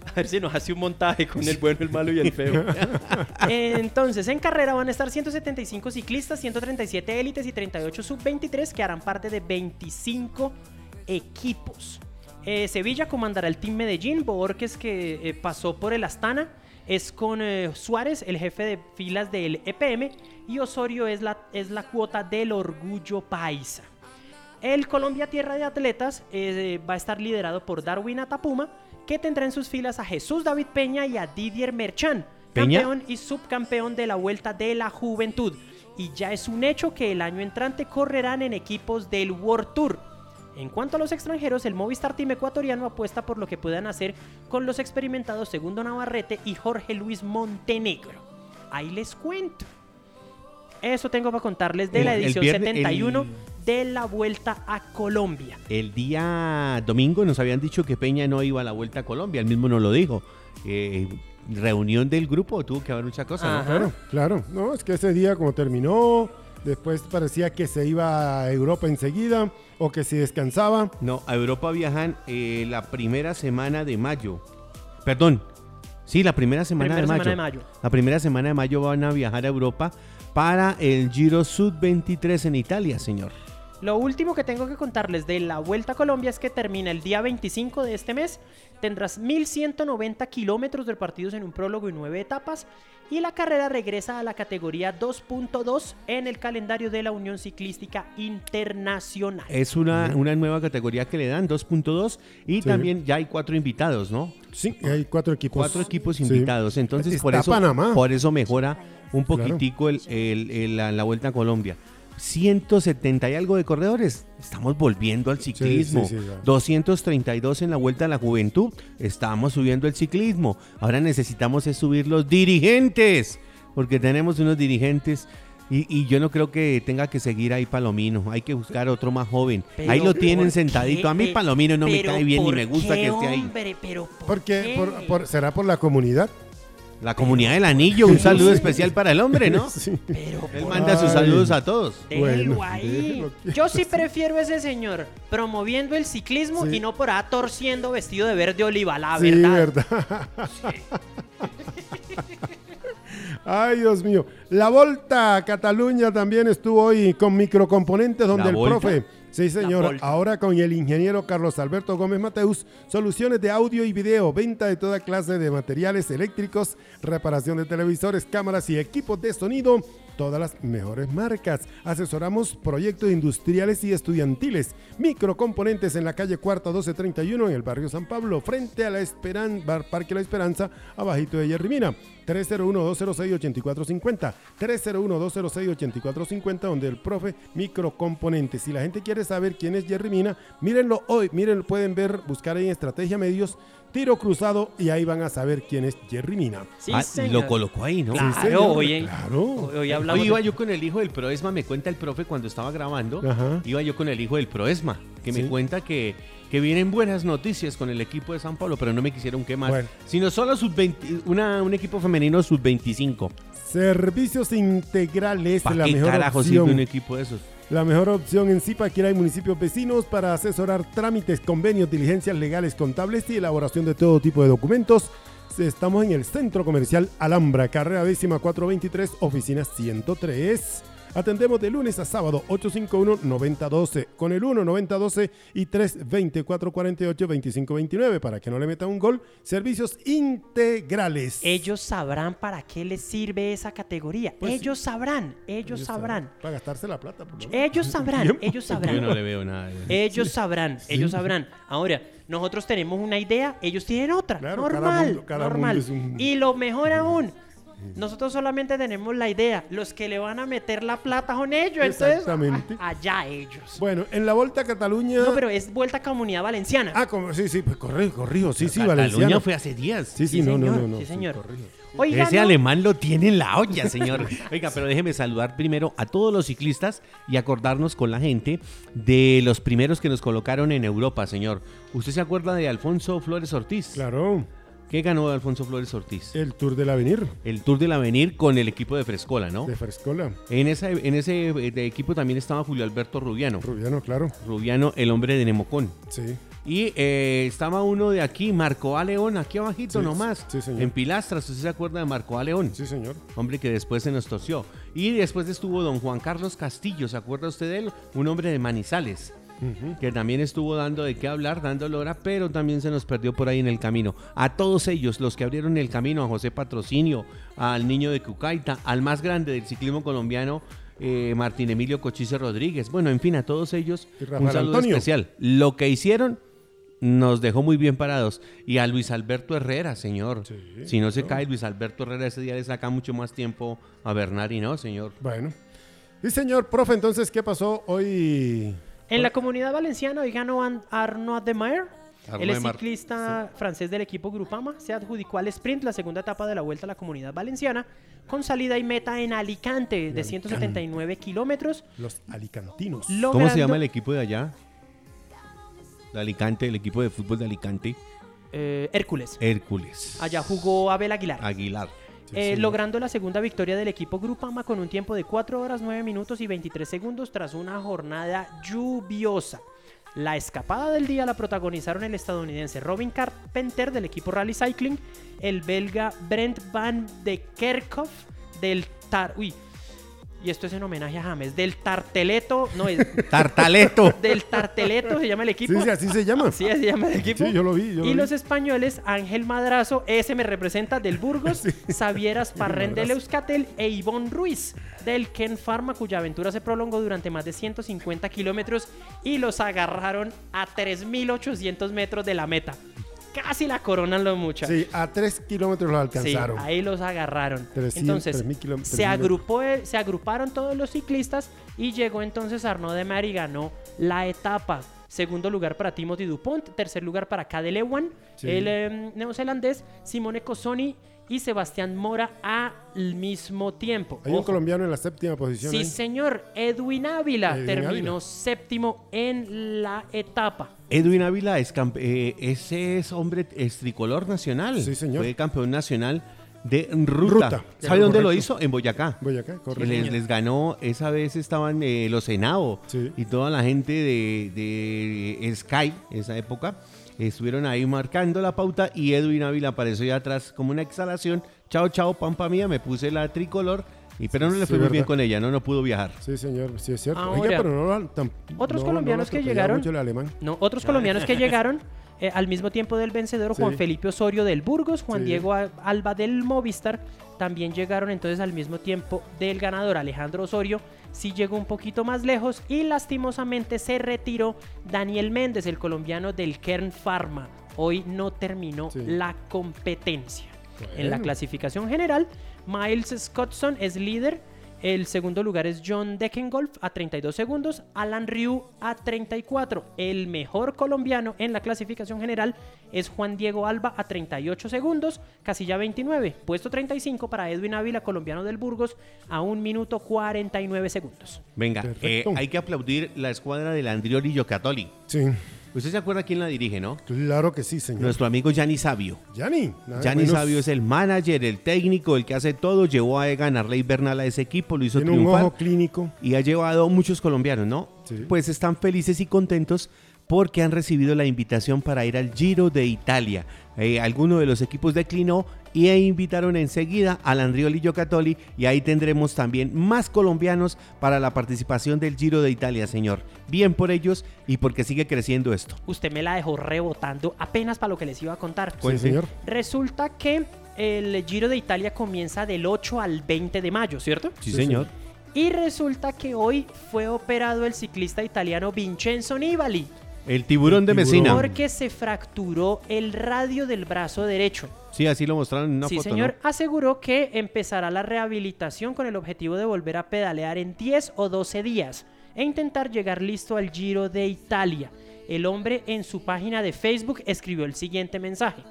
Speaker 4: *laughs* A ver si nos hace un montaje con el bueno, el malo y el feo. *laughs* Entonces, en carrera van a estar 175 ciclistas, 137 élites y 38 sub-23 que harán parte de 25 equipos. Eh, Sevilla comandará el Team Medellín, Borges que eh, pasó por el Astana, es con eh, Suárez, el jefe de filas del EPM, y Osorio es la, es la cuota del Orgullo Paisa. El Colombia Tierra de Atletas eh, va a estar liderado por Darwin Atapuma, que tendrá en sus filas a Jesús David Peña y a Didier Merchan,
Speaker 3: ¿Peña?
Speaker 4: campeón y subcampeón de la Vuelta de la Juventud. Y ya es un hecho que el año entrante correrán en equipos del World Tour. En cuanto a los extranjeros, el Movistar Team ecuatoriano apuesta por lo que puedan hacer con los experimentados Segundo Navarrete y Jorge Luis Montenegro. Ahí les cuento. Eso tengo para contarles de la
Speaker 3: el
Speaker 4: edición
Speaker 3: viernes-
Speaker 4: 71
Speaker 3: el-
Speaker 4: de la Vuelta a Colombia.
Speaker 3: El día domingo nos habían dicho que Peña no iba a la Vuelta a Colombia. Él mismo nos lo dijo. Eh, reunión del grupo, tuvo que haber mucha cosa, ¿no?
Speaker 2: Claro, claro. No, es que ese día como terminó, después parecía que se iba a Europa enseguida o que si descansaba.
Speaker 3: No, a Europa viajan eh, la primera semana de mayo. Perdón. Sí, la primera semana,
Speaker 4: Primera
Speaker 3: de, mayo.
Speaker 4: semana de mayo.
Speaker 3: La primera semana de mayo van a viajar a Europa para el Giro Sud 23 en Italia, señor.
Speaker 4: Lo último que tengo que contarles de la Vuelta a Colombia es que termina el día 25 de este mes. Tendrás 1190 kilómetros repartidos en un prólogo y nueve etapas. Y la carrera regresa a la categoría 2.2 en el calendario de la Unión Ciclística Internacional.
Speaker 3: Es una, una nueva categoría que le dan, 2.2, y
Speaker 2: Sí.
Speaker 3: también ya hay cuatro invitados, ¿no?
Speaker 2: Sí, hay cuatro equipos.
Speaker 3: Cuatro equipos
Speaker 2: Sí.
Speaker 3: invitados. Entonces, por eso,
Speaker 2: Panamá.
Speaker 3: por eso mejora un
Speaker 2: Claro.
Speaker 3: poquitico el, el- el- la, la Vuelta a Colombia. 170 y algo de corredores. Estamos volviendo al ciclismo.
Speaker 2: sí, sí, ya.
Speaker 3: 232 en la Vuelta a la Juventud. Estamos subiendo el ciclismo. Ahora necesitamos es subir los dirigentes. Porque tenemos unos dirigentes. Y, y yo no creo que tenga que seguir ahí Palomino. Hay que buscar otro más joven.
Speaker 4: Pero
Speaker 3: ahí lo
Speaker 4: ¿por
Speaker 3: tienen
Speaker 4: qué?
Speaker 3: sentadito. A mí Palomino no me cae bien ni
Speaker 4: ¿por
Speaker 3: me gusta
Speaker 4: qué,
Speaker 3: que esté ahí.
Speaker 4: hombre? Pero ¿por
Speaker 2: Porque
Speaker 4: qué?
Speaker 2: por, por- será por la comunidad.
Speaker 3: La comunidad del anillo, un saludo especial para el hombre, ¿no?
Speaker 2: Sí.
Speaker 4: Pero
Speaker 3: Él
Speaker 4: ¿por
Speaker 3: manda sus saludos a todos.
Speaker 4: Déjelo
Speaker 2: Bueno,
Speaker 4: ahí.
Speaker 2: déjelo
Speaker 4: Yo sí prefiero ese señor promoviendo el ciclismo
Speaker 2: Sí.
Speaker 4: y no por ahí torciendo vestido de verde oliva, la
Speaker 2: Sí,
Speaker 4: verdad.
Speaker 2: verdad. *laughs* Ay, Dios mío. La Volta a Cataluña también estuvo hoy con microcomponentes donde
Speaker 3: ¿La
Speaker 2: el
Speaker 3: Volta?
Speaker 2: profe. Sí, señor. Ahora con el ingeniero Carlos Alberto Gómez Mateus, soluciones de audio y video, venta de toda clase de materiales eléctricos, reparación de televisores, cámaras y equipos de sonido, todas las mejores marcas. Asesoramos proyectos industriales y estudiantiles. Microcomponentes en la calle Cuarta 1231 en el barrio San Pablo, frente a la Esperan Bar Parque La Esperanza, abajito de Yerrimina. 301-206-8450. 301-206-8450, donde el profe microcomponentes. Si la gente quiere saber quién es Jerry Mina, mírenlo hoy, mírenlo, pueden ver, buscar ahí en Estrategia Medios, tiro cruzado, y ahí van a saber quién es Jerry Mina.
Speaker 4: Sí,
Speaker 3: Ah, lo colocó ahí, ¿no?
Speaker 4: Claro,
Speaker 2: Sí, señor,
Speaker 4: oye.
Speaker 2: claro.
Speaker 4: Hoy, hoy hablamos
Speaker 3: Hoy iba
Speaker 4: de-
Speaker 3: yo con el hijo del Proesma, me cuenta el profe cuando estaba grabando,
Speaker 2: Ajá.
Speaker 3: iba yo con el hijo del Proesma, que
Speaker 2: Sí.
Speaker 3: me cuenta que, que vienen buenas noticias con el equipo de San Pablo, pero no me quisieron quemar,
Speaker 2: Bueno.
Speaker 3: sino solo sub 20, una, un equipo femenino sub 25.
Speaker 2: Servicios integrales,
Speaker 3: ¿Para
Speaker 2: la mejor
Speaker 3: carajo sirve un
Speaker 2: opción.
Speaker 3: equipo de esos?
Speaker 2: La mejor opción en Zipaquirá y municipios vecinos para asesorar trámites, convenios, diligencias legales, contables y elaboración de todo tipo de documentos. Estamos en el Centro Comercial Alhambra, carrera décima 423, oficina 103. Atendemos de lunes a sábado 851-9012 con el 1-9012 y 324-48-2529 para que no le meta un gol. Servicios integrales.
Speaker 4: Ellos sabrán para qué les sirve esa categoría.
Speaker 2: Pues sí.
Speaker 4: ellos sabrán, ellos,
Speaker 2: Ellos
Speaker 4: sabrán.
Speaker 2: Para gastarse la plata. por.
Speaker 4: Ellos sabrán,
Speaker 2: Tiempo.
Speaker 4: ellos
Speaker 3: Yo no
Speaker 4: sabrán.
Speaker 3: le veo nada.
Speaker 4: Ellos sabrán, ellos sabrán. Ahora, nosotros tenemos una idea, ellos tienen otra.
Speaker 2: Claro, cada
Speaker 4: normal,
Speaker 2: mundo- cada
Speaker 4: normal.
Speaker 2: mundo es un-
Speaker 4: Y lo mejor aún, nosotros solamente tenemos la idea. Los que le van a meter la plata son ellos. Entonces, a- allá ellos.
Speaker 2: Bueno, en la Volta a Cataluña.
Speaker 4: No, pero es vuelta a comunidad valenciana.
Speaker 2: Ah, como, sí, sí, pues corrijo, corrijo. Sí, sí,
Speaker 3: Cataluña fue hace días.
Speaker 2: Sí, sí,
Speaker 4: Sí,
Speaker 2: no, no,
Speaker 4: señor,
Speaker 2: no, no.
Speaker 4: sí, señor. Oiga,
Speaker 3: Ese
Speaker 4: no,
Speaker 3: alemán lo tiene en la olla, señor. *laughs* Oiga, pero déjeme saludar primero a todos los ciclistas y acordarnos con la gente de los primeros que nos colocaron en Europa, señor. ¿Usted se acuerda de Alfonso Flores Ortiz?
Speaker 2: Claro,
Speaker 3: ¿Qué ganó Alfonso Flores Ortiz?
Speaker 2: el Tour del Avenir
Speaker 3: El Tour del Avenir con el equipo de Frescola, ¿no?
Speaker 2: de Frescola.
Speaker 3: En, esa, en ese eh, equipo también estaba Julio Alberto Rubiano.
Speaker 2: Rubiano, claro.
Speaker 3: Rubiano, el hombre de Nemocón.
Speaker 2: Sí.
Speaker 3: Y eh, estaba uno de aquí, Marco A. León, aquí abajito
Speaker 2: Sí,
Speaker 3: nomás.
Speaker 2: sí, señor.
Speaker 3: En Pilastras, ¿usted se acuerda de Marco A. León?
Speaker 2: Sí, señor.
Speaker 3: Hombre que después se nos torció. Y después estuvo don Juan Carlos Castillo, ¿se acuerda usted de él? Un hombre de Manizales, Que también estuvo dando de qué hablar, dando lora, pero también se nos perdió por ahí en el camino. A todos ellos, los que abrieron el camino, a José Patrocinio, al niño de Cucaita, al más grande del ciclismo colombiano, eh, Martín Emilio Cochise Rodríguez. Bueno, en fin, a todos ellos,
Speaker 2: Y
Speaker 3: un saludo
Speaker 2: Antonio.
Speaker 3: especial. Lo que hicieron nos dejó muy bien parados. Y a Luis Alberto Herrera, señor.
Speaker 2: Sí,
Speaker 3: si no se cae Luis Alberto Herrera, ese día le saca mucho más tiempo a Bernard y no, señor.
Speaker 2: Bueno. Sí, señor, profe, entonces, ¿qué pasó hoy?
Speaker 4: En la comunidad valenciana hoy ganó An- Arnaud Él es
Speaker 3: Demar,
Speaker 4: ciclista francés del equipo Grupama. Se adjudicó al sprint la segunda etapa de la Vuelta a la Comunidad Valenciana con salida y meta en Alicante de 179 kilómetros.
Speaker 2: Los alicantinos.
Speaker 3: ¿Cómo se llama el equipo de allá? De Alicante, el equipo de fútbol de Alicante.
Speaker 4: Eh, Hércules.
Speaker 3: Hércules.
Speaker 4: Allá jugó Abel Aguilar.
Speaker 3: Aguilar.
Speaker 4: Eh, logrando la segunda victoria del equipo Grupama con un tiempo de 4 horas 9 minutos y 23 segundos tras una jornada lluviosa. La escapada del día la protagonizaron el estadounidense Robin Carpenter del equipo Rally Cycling, el belga Brent Van de Kerkhoff del Tar... Uy, y esto es en homenaje a James, del Tarteleto, no, es *laughs*
Speaker 3: Tartaleto.
Speaker 4: del Tarteleto se llama el equipo.
Speaker 2: Sí, sí, así se llama.
Speaker 4: Sí, se llama el equipo.
Speaker 2: Sí, yo lo vi, yo lo
Speaker 4: y
Speaker 2: vi.
Speaker 4: los españoles, Ángel Madrazo, ese me representa del Burgos, *laughs* Xavier Asparren del Euskaltel e Ivonne Ruiz del Ken Pharma, cuya aventura se prolongó durante más de 150 kilómetros y los agarraron a 3.800 metros de la meta. Casi la coronan los muchachos.
Speaker 2: Sí, a tres kilómetros lo
Speaker 4: Sí,
Speaker 2: alcanzaron.
Speaker 4: ahí los agarraron.
Speaker 2: 300,
Speaker 4: entonces,
Speaker 2: 3.000 kilómetros,
Speaker 4: se,
Speaker 2: 3.000
Speaker 4: agrupó, se agruparon todos los ciclistas y llegó entonces Arnaud de Mar y ganó la etapa. Segundo lugar para Timothy Dupont, tercer lugar para Cade Lewan,
Speaker 2: Sí.
Speaker 4: el eh, neozelandés, Simone Cosoni y Sebastián Mora al mismo tiempo.
Speaker 2: Hay un colombiano en la séptima posición.
Speaker 4: Sí, señor. Edwin Ávila
Speaker 2: Edwin
Speaker 4: terminó
Speaker 2: Ávila.
Speaker 4: séptimo en la etapa.
Speaker 3: Edwin Ávila es eh, ese es hombre es tricolor nacional.
Speaker 2: Sí, señor.
Speaker 3: Fue campeón nacional de ruta.
Speaker 2: Ruta.
Speaker 3: ¿Sabe dónde lo hizo? En Boyacá.
Speaker 2: Boyacá, correcto.
Speaker 3: Les, les ganó, esa vez estaban eh, los Senado
Speaker 2: Sí.
Speaker 3: y toda la gente de, de Sky, esa época, estuvieron ahí marcando la pauta y Edwin Ávila apareció ahí atrás como una exhalación. Chao, chao, pampa mía, me puse la tricolor, y, pero no le
Speaker 2: Sí,
Speaker 3: fue muy bien con ella, no, no pudo viajar.
Speaker 2: Sí, señor, sí es cierto.
Speaker 4: Ahora,
Speaker 2: Oiga, pero no,
Speaker 4: otros
Speaker 2: no-
Speaker 4: colombianos
Speaker 2: no
Speaker 4: que llegaron-
Speaker 2: mucho el alemán.
Speaker 4: No, otros colombianos que *laughs* llegaron eh, al mismo tiempo del vencedor, Juan
Speaker 2: Sí.
Speaker 4: Felipe Osorio del Burgos, Juan
Speaker 2: Sí.
Speaker 4: Diego Alba del Movistar, también llegaron entonces al mismo tiempo del ganador Alejandro Osorio, sí llegó un poquito más lejos y lastimosamente se retiró Daniel Méndez, el colombiano del Kern Pharma. Hoy no terminó
Speaker 2: Sí.
Speaker 4: la competencia. En la clasificación general, Miles Scottson es líder. El segundo lugar es John Deckengolf a 32 segundos, Alan Ryu a 34. El mejor colombiano en la clasificación general es Juan Diego Alba a 38 segundos, casilla 29. Puesto 35 para Edwin Ávila, colombiano del Burgos, a 1 minuto 49 segundos.
Speaker 3: Venga, eh, hay que aplaudir la escuadra del Andrioli Giocattoli.
Speaker 2: Sí,
Speaker 3: ¿Usted se acuerda quién la dirige, no?
Speaker 2: claro que sí, señor.
Speaker 3: Nuestro amigo Gianni Sabio.
Speaker 2: Gianni menos.
Speaker 3: Sabio es el manager, el técnico, el que hace todo. Llevó a Egan Arley Bernal a ese equipo, lo hizo
Speaker 2: Tiene un
Speaker 3: triunfar.
Speaker 2: ojo clínico.
Speaker 3: y ha llevado muchos colombianos, ¿no?
Speaker 2: Sí.
Speaker 3: Pues están felices y contentos porque han recibido la invitación para ir al Giro de Italia. Eh, alguno de los equipos declinó y e invitaron enseguida al Andrioli Giocattoli y ahí tendremos también más colombianos para la participación del Giro de Italia, señor. Bien por ellos y porque sigue creciendo esto.
Speaker 4: Usted me la dejó rebotando apenas para lo que les iba a contar.
Speaker 2: Sí,
Speaker 3: Cuente.
Speaker 2: señor.
Speaker 4: Resulta que el Giro de Italia comienza del 8 al 20 de mayo, ¿cierto?
Speaker 3: Sí,
Speaker 2: Sí,
Speaker 3: señor.
Speaker 4: Y resulta que hoy fue operado el ciclista italiano Vincenzo Nibali
Speaker 3: El tiburón de. Mesina.
Speaker 4: porque se fracturó el radio del brazo derecho.
Speaker 3: Sí, así lo mostraron en una
Speaker 4: sí,
Speaker 3: foto.
Speaker 4: señor,
Speaker 3: ¿no?
Speaker 4: aseguró que empezará la rehabilitación con el objetivo de volver a pedalear en 10 o 12 días e intentar llegar listo al Giro de Italia. El hombre en su página de Facebook escribió el siguiente mensaje.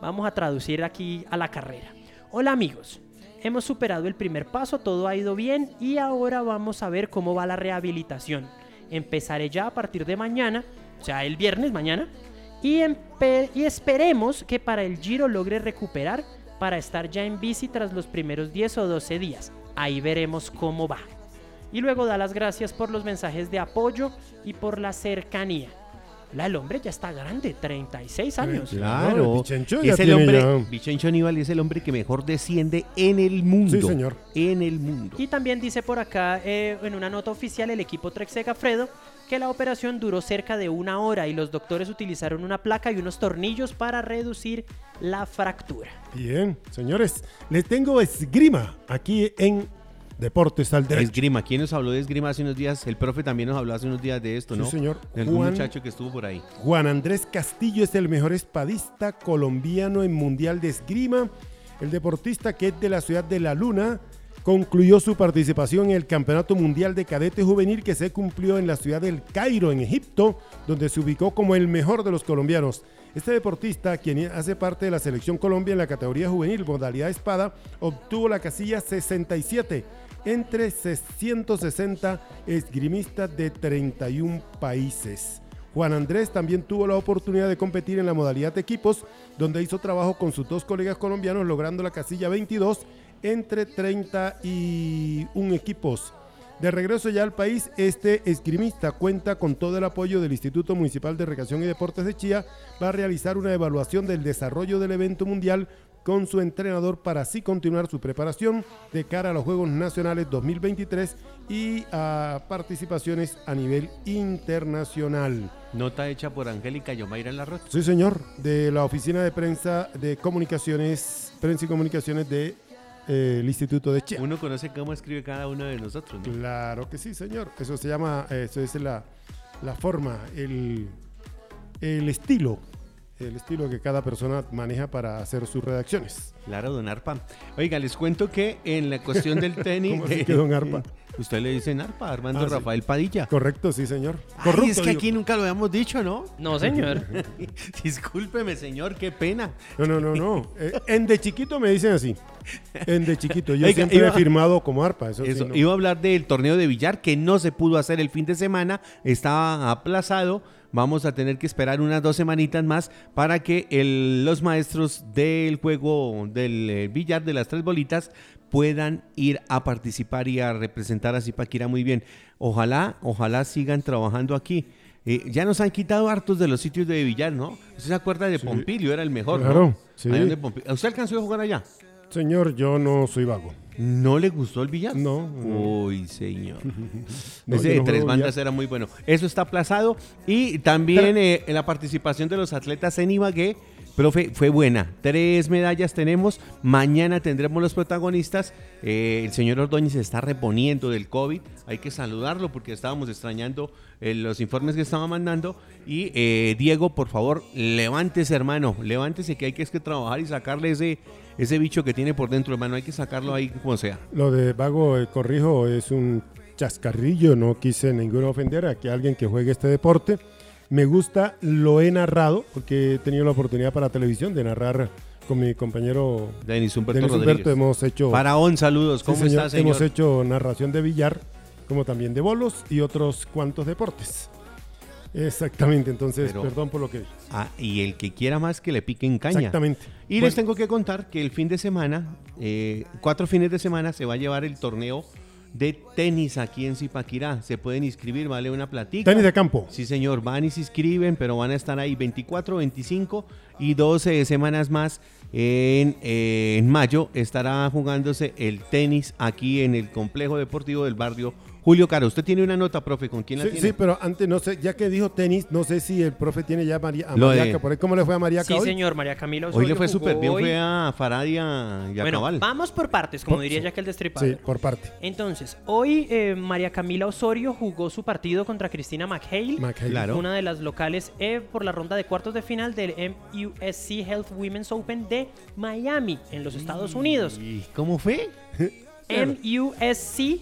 Speaker 4: Vamos a traducir aquí a la carrera. Hola amigos, hemos superado el primer paso, todo ha ido bien y ahora vamos a ver cómo va la rehabilitación. Empezaré ya a partir de mañana, o sea, el viernes mañana, y, esperemos que para el Giro logre recuperar para estar ya en bici tras los primeros 10 o 12 días. Ahí veremos cómo va. Y luego da las gracias por los mensajes de apoyo y por la cercanía. La, el hombre ya está grande, 36 años.
Speaker 3: Claro.
Speaker 2: Vichencho
Speaker 3: es el hombre,
Speaker 2: ya-
Speaker 3: Vichencho Nibali es el hombre que mejor desciende en el mundo.
Speaker 2: Sí, señor.
Speaker 3: En el mundo.
Speaker 4: Y también dice por acá, eh, en una nota oficial, el equipo Trek Segafredo, que la operación duró cerca de una hora y los doctores utilizaron una placa y unos tornillos para reducir la fractura.
Speaker 2: Bien, señores, les tengo esgrima aquí en Deportes al Derecho.
Speaker 3: Esgrima, ¿quién nos habló de esgrima hace unos días? El profe también nos habló hace unos días de esto,
Speaker 2: Sí,
Speaker 3: ¿no?
Speaker 2: señor.
Speaker 3: De algún
Speaker 2: Juan-
Speaker 3: muchacho que estuvo por ahí.
Speaker 2: Juan Andrés Castillo es el mejor espadista colombiano en Mundial de Esgrima. El deportista que es de la ciudad de La Luna concluyó su participación en el Campeonato Mundial de Cadete Juvenil que se cumplió en la ciudad del Cairo, en Egipto, donde se ubicó como el mejor de los colombianos. Este deportista, quien hace parte de la selección Colombia en la categoría juvenil modalidad espada, obtuvo la casilla 67 entre 160 esgrimistas de 31 países. Juan Andrés también tuvo la oportunidad de competir en la modalidad de equipos, donde hizo trabajo con sus dos colegas colombianos, logrando la casilla 22 entre 31 equipos. De regreso ya al país, este esgrimista cuenta con todo el apoyo del Instituto Municipal de Recreación y Deportes de Chía. Va a realizar una evaluación del desarrollo del evento mundial con su entrenador para así continuar su preparación de cara a los Juegos Nacionales 2023 y a participaciones a nivel internacional.
Speaker 3: Nota hecha por Angélica Yomaira Larrot.
Speaker 2: Sí, señor, de la Oficina de Prensa de Comunicaciones, Prensa y Comunicaciones del Instituto de Chía.
Speaker 3: Uno conoce cómo escribe cada uno de nosotros, ¿no?
Speaker 2: Claro que sí, señor. Eso se llama, eh, eso es la, la forma, el, el estilo, el estilo que cada persona maneja para hacer sus redacciones.
Speaker 3: Claro, don Arpa. Oiga, les cuento que en la cuestión del *laughs* tenis...
Speaker 2: ¿Cómo así que don Arpa? *laughs*
Speaker 3: Usted le dice Arpa, Armando
Speaker 2: Ah, sí.
Speaker 3: Rafael Padilla.
Speaker 2: Correcto, sí, señor.
Speaker 3: Ay,
Speaker 2: Corrupto,
Speaker 3: es que
Speaker 2: digo.
Speaker 3: aquí nunca lo habíamos dicho, ¿no?
Speaker 4: No, señor. *laughs*
Speaker 3: Discúlpeme, señor, qué pena.
Speaker 2: No, no, no, no. *laughs* Eh, en de chiquito me dicen así. En de chiquito. Yo
Speaker 3: Oiga,
Speaker 2: siempre
Speaker 3: iba-
Speaker 2: he firmado como arpa. Eso, sí, no.
Speaker 3: Iba a hablar del torneo de billar que no se pudo hacer el fin de semana, estaba aplazado. Vamos a tener que esperar unas dos semanitas más para que el- los maestros del juego del eh, billar de las tres bolitas puedan ir a participar y a representar a Zipaquira muy bien. Ojalá, ojalá sigan trabajando aquí. Eh, ya nos han quitado hartos de los sitios de billar, ¿no? ¿Usted se acuerda de Pompilio? Era el mejor,
Speaker 2: Claro,
Speaker 3: ¿no?
Speaker 2: sí.
Speaker 3: ¿Usted alcanzó a jugar allá?
Speaker 2: Señor, yo no soy vago.
Speaker 3: ¿No le gustó el billar?
Speaker 2: No, no.
Speaker 3: Uy, señor. *laughs*
Speaker 2: No,
Speaker 3: Ese de
Speaker 2: no
Speaker 3: tres bandas
Speaker 2: billar.
Speaker 3: era muy bueno. Eso está aplazado. Y también eh, la participación de los atletas en Ibagué, profe, fue buena. Tres medallas tenemos. Mañana tendremos los protagonistas. Eh, el señor Ordóñez está reponiendo del COVID. Hay que saludarlo porque estábamos extrañando eh, los informes que estaba mandando. Y eh, Diego, por favor, levántese, hermano. Levántese que hay que, es que trabajar y sacarle ese, ese bicho que tiene por dentro, hermano. Hay que sacarlo ahí como sea.
Speaker 2: Lo de vago, corrijo, es un chascarrillo. No quise ninguno ofender a que alguien que juegue este deporte. Me gusta, lo he narrado, porque he tenido la oportunidad para televisión de narrar con mi compañero
Speaker 3: Denis Humberto
Speaker 2: Denis. Humberto. Hemos hecho,
Speaker 3: Faraón, saludos.
Speaker 2: Sí,
Speaker 3: ¿Cómo
Speaker 2: señor,
Speaker 3: está, señor?
Speaker 2: hemos hecho narración de billar, como también de bolos y otros cuantos deportes. Exactamente, entonces,
Speaker 3: Pero-
Speaker 2: perdón por lo que dije.
Speaker 3: Ah, y el que quiera más que le piquen caña.
Speaker 2: Exactamente.
Speaker 3: Y
Speaker 2: Bueno,
Speaker 3: les tengo que contar que el fin de semana, eh, cuatro fines de semana, se va a llevar el torneo de tenis aquí en Zipaquirá. Se pueden inscribir, vale una platica.
Speaker 2: Tenis de campo.
Speaker 3: Sí, señor, van y se inscriben, pero van a estar ahí 24, 25 y 12 semanas más. En, eh, en mayo estará jugándose el tenis aquí en el complejo deportivo del barrio Julio Caro. Usted tiene una nota, profe, ¿con quién la
Speaker 2: Sí,
Speaker 3: tiene?
Speaker 2: sí, pero antes no sé, ya que dijo tenis, no sé si el profe tiene ya María, a
Speaker 3: Lo de-
Speaker 2: por ahí cómo le fue a Mariaca
Speaker 4: Sí,
Speaker 2: hoy.
Speaker 4: señor, María Camila
Speaker 3: Hoy
Speaker 4: Osorio
Speaker 3: le fue súper bien,
Speaker 4: hoy.
Speaker 3: fue a Farad y a, y a
Speaker 4: Bueno,
Speaker 3: Cabal.
Speaker 4: vamos por partes, como
Speaker 2: Por-
Speaker 4: diría
Speaker 2: sí.
Speaker 4: ya que el destripador.
Speaker 2: Sí, por parte.
Speaker 4: Entonces, hoy eh, María Camila Osorio jugó su partido contra Cristina McHale,
Speaker 2: McHale.
Speaker 3: Claro.
Speaker 4: una de las locales eh, por la ronda de cuartos de final del MUSC Health Women's Open de Miami, en los Estados Unidos.
Speaker 3: ¿Y cómo fue?
Speaker 4: MUSC,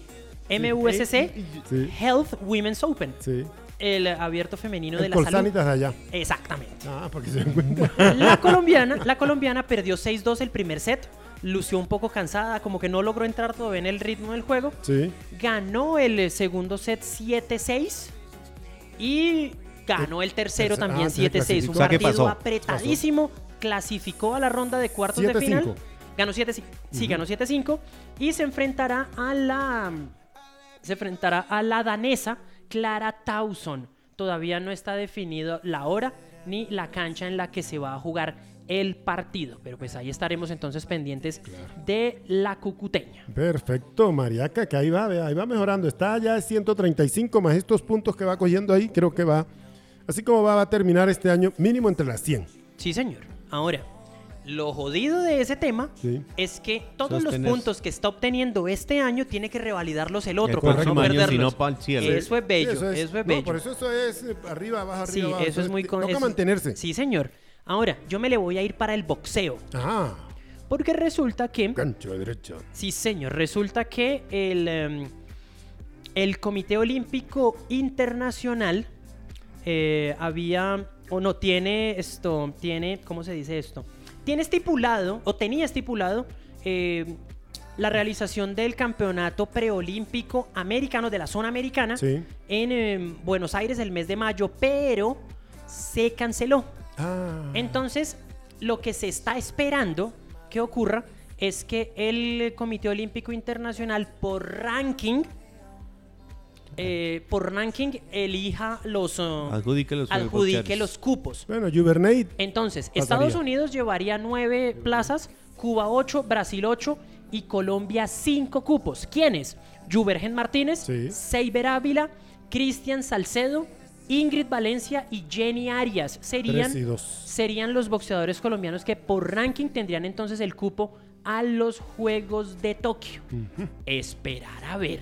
Speaker 4: MUSC
Speaker 2: Sí,
Speaker 4: Health Women's Open,
Speaker 2: sí.
Speaker 4: el abierto femenino de
Speaker 2: El
Speaker 4: la salud.
Speaker 2: De allá.
Speaker 4: Exactamente.
Speaker 2: Ah, porque se encuentra.
Speaker 4: La colombiana, la colombiana perdió 6-2 el primer set, lució un poco cansada, como que no logró entrar todavía en el ritmo del juego.
Speaker 2: Sí.
Speaker 4: ganó el eh, segundo set 7-6 y ganó el tercero
Speaker 2: Tercer-
Speaker 4: también
Speaker 2: ah, entonces
Speaker 4: 7-6. Un
Speaker 2: clasificó.
Speaker 3: O sea, ¿qué
Speaker 4: partido
Speaker 3: pasó?
Speaker 4: apretadísimo. Clasificó a la ronda de cuartos de
Speaker 2: 7-5.
Speaker 4: final. Ganó 7 sí, ganó 7-5 y se enfrentará a la se enfrentará a la danesa Clara Tauson. Todavía no está definido la hora ni la cancha en la que se va a jugar el partido, pero pues ahí estaremos entonces pendientes de la cucuteña.
Speaker 2: Perfecto, Mariaca, que ahí va, ahí va mejorando. Está ya a 135 más estos puntos que va cogiendo ahí, creo que va. Así como va, va a terminar este año mínimo entre las 100.
Speaker 4: Sí, señor. Ahora, lo jodido de ese tema
Speaker 2: Sí.
Speaker 4: es que todos los puntos que está obteniendo este año tiene que revalidarlos el otro
Speaker 3: El
Speaker 4: para no
Speaker 3: año, si
Speaker 4: perderlos.
Speaker 3: no, pa'l cielo.
Speaker 4: Eso es bello,
Speaker 2: Sí,
Speaker 4: eso es, bello.
Speaker 2: por eso eso es eh, arriba,
Speaker 4: sí,
Speaker 2: arriba, abajo.
Speaker 4: eso es muy... con-
Speaker 2: Toca
Speaker 4: eso-
Speaker 2: mantenerse.
Speaker 4: Sí, señor. Ahora, yo me le voy a ir para el boxeo.
Speaker 2: Ajá.
Speaker 4: Porque resulta que...
Speaker 2: Gancho de derecha.
Speaker 4: Sí, señor. Resulta que el, em, el Comité Olímpico Internacional eh, había, o no, tiene esto, tiene, ¿cómo se dice esto? Tiene estipulado, o tenía estipulado, eh, la realización del campeonato preolímpico americano de la zona americana
Speaker 2: Sí.
Speaker 4: en em, Buenos Aires el mes de mayo, pero se canceló.
Speaker 2: Ah.
Speaker 4: Entonces, lo que se está esperando que ocurra es que el Comité Olímpico Internacional por ranking, eh, por ranking elija los, uh,
Speaker 3: Adjudique los
Speaker 4: adjudique los cupos.
Speaker 2: Bueno, Juvernate.
Speaker 4: Entonces,
Speaker 2: Pasaría.
Speaker 4: Estados Unidos llevaría nueve plazas, Cuba 8, Brasil 8 y Colombia 5 cupos. ¿Quiénes? Juvergen Martínez,
Speaker 2: Sí.
Speaker 4: Seiber Ávila, Cristian Salcedo, Ingrid Valencia y Jenny Arias. Serían,
Speaker 2: 3 y 2.
Speaker 4: serían los boxeadores colombianos que por ranking tendrían entonces el cupo a los Juegos de Tokio. Esperar a ver.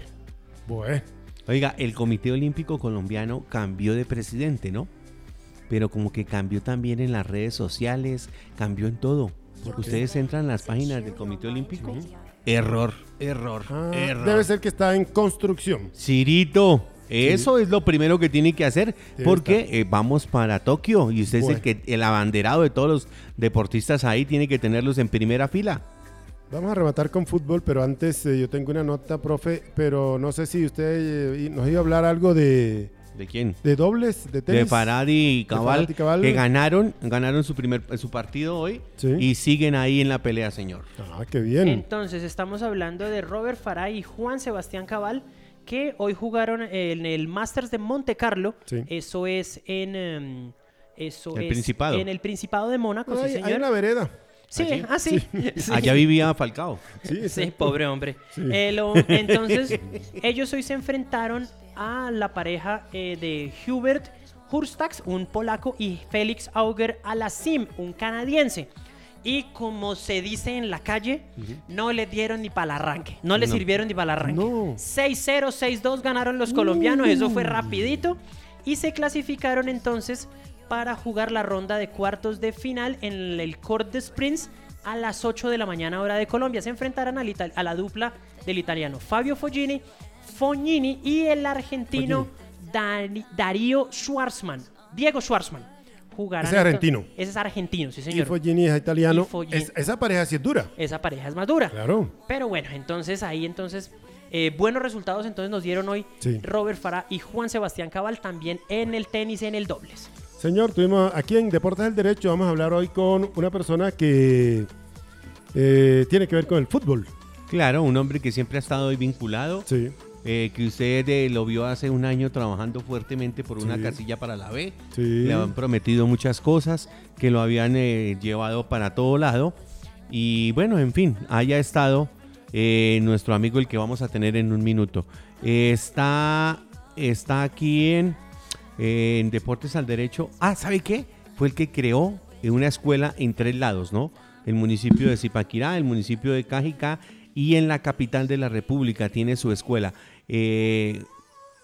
Speaker 2: Bueno.
Speaker 3: Oiga, el Comité Olímpico Colombiano cambió de presidente, ¿no? Pero como que cambió también en las redes sociales, cambió en todo. Ustedes entran en las páginas del Comité Olímpico. Error, error,
Speaker 2: Ah,
Speaker 3: error.
Speaker 2: debe ser que está en construcción.
Speaker 3: Cirito, eso es lo primero que tiene que hacer porque eh, vamos para Tokio y usted es el que el abanderado de todos los deportistas ahí tiene que tenerlos en primera fila.
Speaker 2: Vamos a rematar con fútbol, pero antes eh, yo tengo una nota, profe, pero no sé si usted eh, nos iba a hablar algo de,
Speaker 3: ¿De quién?
Speaker 2: de dobles, de tenis.
Speaker 3: De Farad y Cabal,
Speaker 2: Farad y Cabal.
Speaker 3: que ganaron, ganaron su primer su partido hoy
Speaker 2: Sí.
Speaker 3: y siguen ahí en la pelea, señor.
Speaker 2: Ah, qué bien.
Speaker 4: Entonces, estamos hablando de Robert Farah y Juan Sebastián Cabal, que hoy jugaron en el Masters de Monte Carlo.
Speaker 2: Sí.
Speaker 4: Eso es en. em, eso
Speaker 3: El
Speaker 4: es
Speaker 3: Principado.
Speaker 4: En el Principado de Mónaco, sí, señor.
Speaker 2: hay una vereda.
Speaker 4: Sí,
Speaker 3: ¿Allí?
Speaker 4: ah, sí. Sí. *laughs*
Speaker 3: Allá vivía Falcao.
Speaker 2: Sí,
Speaker 4: Sí, pobre hombre.
Speaker 2: Sí.
Speaker 4: Eh, lo- *laughs* entonces, ellos hoy se enfrentaron a la pareja eh, de Hubert Hurstax, un polaco, y Félix Auger Alasim, un canadiense. Y como se dice en la calle, no le dieron ni para el arranque. No le
Speaker 3: No.
Speaker 4: sirvieron ni para el arranque.
Speaker 2: No.
Speaker 4: 6-0, 6-2 ganaron los colombianos. Eso fue rapidito. Y se clasificaron entonces para jugar la ronda de cuartos de final en el Court de Sprints a las 8 de la mañana hora de Colombia. Se enfrentarán a la dupla del italiano Fabio Fognini, Fognini y el argentino Darío Schwarzman. Diego Schwarzman. Jugarán
Speaker 2: Ese es argentino.
Speaker 4: Ese es argentino, sí
Speaker 2: Y
Speaker 4: señor.
Speaker 2: Fognini es italiano.
Speaker 4: Y Fognini.
Speaker 2: Es- esa pareja sí es dura.
Speaker 4: Esa pareja es más dura.
Speaker 2: Claro.
Speaker 4: Pero bueno, entonces ahí entonces eh, buenos resultados entonces nos dieron hoy
Speaker 2: Sí.
Speaker 4: Robert Farah y Juan Sebastián Cabal también en el tenis en el dobles.
Speaker 2: Señor, tuvimos aquí en Deportes del Derecho, vamos a hablar hoy con una persona que eh, tiene que ver con el fútbol.
Speaker 3: Claro, un hombre que siempre ha estado ahí vinculado.
Speaker 2: Sí,
Speaker 3: eh, que usted eh, lo vio hace un año trabajando fuertemente por una
Speaker 2: Sí.
Speaker 3: casilla para la B.
Speaker 2: sí.
Speaker 3: Le habían prometido muchas cosas, que lo habían llevado para todo lado. Y bueno, en fin, haya estado nuestro amigo el que vamos a tener en un minuto. Está, está aquí en, en Deportes al Derecho. Ah, ¿sabe qué? Fue el que creó eh, una escuela en tres lados, ¿no? El municipio de Zipaquirá, el municipio de Cajicá y en la capital de la República tiene su escuela. Eh,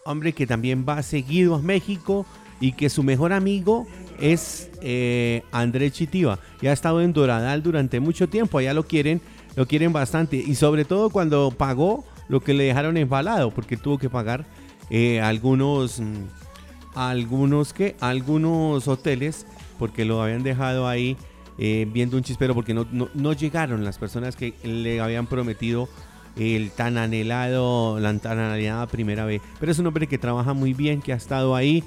Speaker 3: hombre que también va seguido a México y que su mejor amigo es eh, Andrés Chitiva. Y ha estado en Doradal durante mucho tiempo, allá lo quieren, lo quieren bastante. Y sobre todo cuando pagó lo que le dejaron embalado, porque tuvo que pagar eh, algunos, algunos, ¿qué? Algunos hoteles, porque lo habían dejado ahí eh, viendo un chispero, porque no, no, no llegaron las personas que le habían prometido el tan anhelado, la tan anhelada primera vez. Pero es un hombre que trabaja muy bien, que ha estado ahí,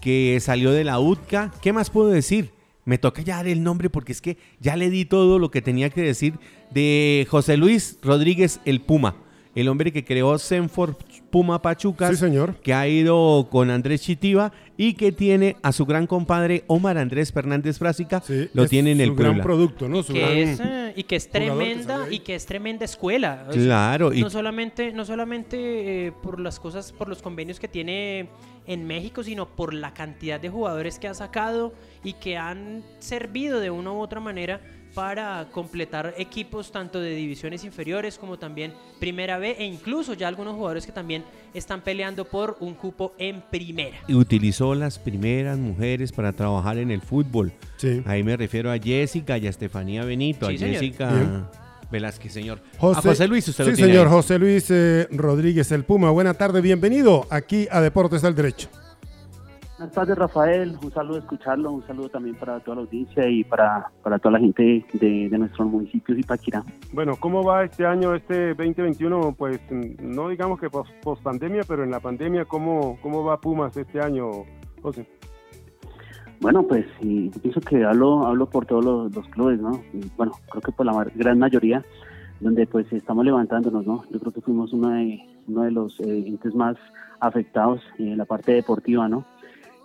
Speaker 3: que salió de la UTCA. ¿Qué más puedo decir? Me toca ya dar el nombre porque es que ya le di todo lo que tenía que decir de José Luis Rodríguez el Puma, el hombre que creó Senfor Puma Pachucas
Speaker 2: Sí, señor.
Speaker 3: que ha ido con Andrés Chitiva y que tiene a su gran compadre Omar Andrés Fernández Frásica,
Speaker 2: Sí,
Speaker 3: lo tiene en el
Speaker 2: su gran
Speaker 3: Puebla.
Speaker 2: producto, ¿no? Su gran-
Speaker 4: Que es, eh, y que es
Speaker 2: que
Speaker 4: tremenda y que es tremenda escuela. O sea,
Speaker 3: Claro, y
Speaker 4: no solamente, no solamente eh, por las cosas, por los convenios que tiene en México, sino por la cantidad de jugadores que ha sacado y que han servido de una u otra manera para completar equipos tanto de divisiones inferiores como también Primera B e incluso ya algunos jugadores que también están peleando por un cupo en Primera.
Speaker 3: y utilizó las primeras mujeres para trabajar en el fútbol.
Speaker 2: Sí.
Speaker 3: Ahí me refiero a Jessica y a Estefanía Benito,
Speaker 4: Sí,
Speaker 3: a
Speaker 4: señor.
Speaker 3: Jessica
Speaker 2: Bien.
Speaker 3: Velázquez, señor. a José Luis, usted
Speaker 2: sí,
Speaker 3: lo tiene
Speaker 2: señor,
Speaker 3: ahí.
Speaker 2: José Luis eh, Rodríguez, el Puma. Buena tarde, bienvenido aquí a Deportes del Derecho.
Speaker 5: Buenas tardes, Rafael. Un saludo escucharlo, un saludo también para toda la audiencia y para, para toda la gente de, de nuestros municipios y Paquirá.
Speaker 2: Bueno, ¿cómo va este año, este 2021? Pues no digamos que post, pandemia, pero en la pandemia, ¿cómo, ¿cómo va Pumas este año, José?
Speaker 5: Bueno, pues y yo pienso que hablo, hablo por todos los, los clubes, ¿no? Y, bueno, creo que por la gran mayoría, donde pues estamos levantándonos, ¿no? Yo creo que fuimos uno de, uno de los eh, entes más afectados en la parte deportiva, ¿no?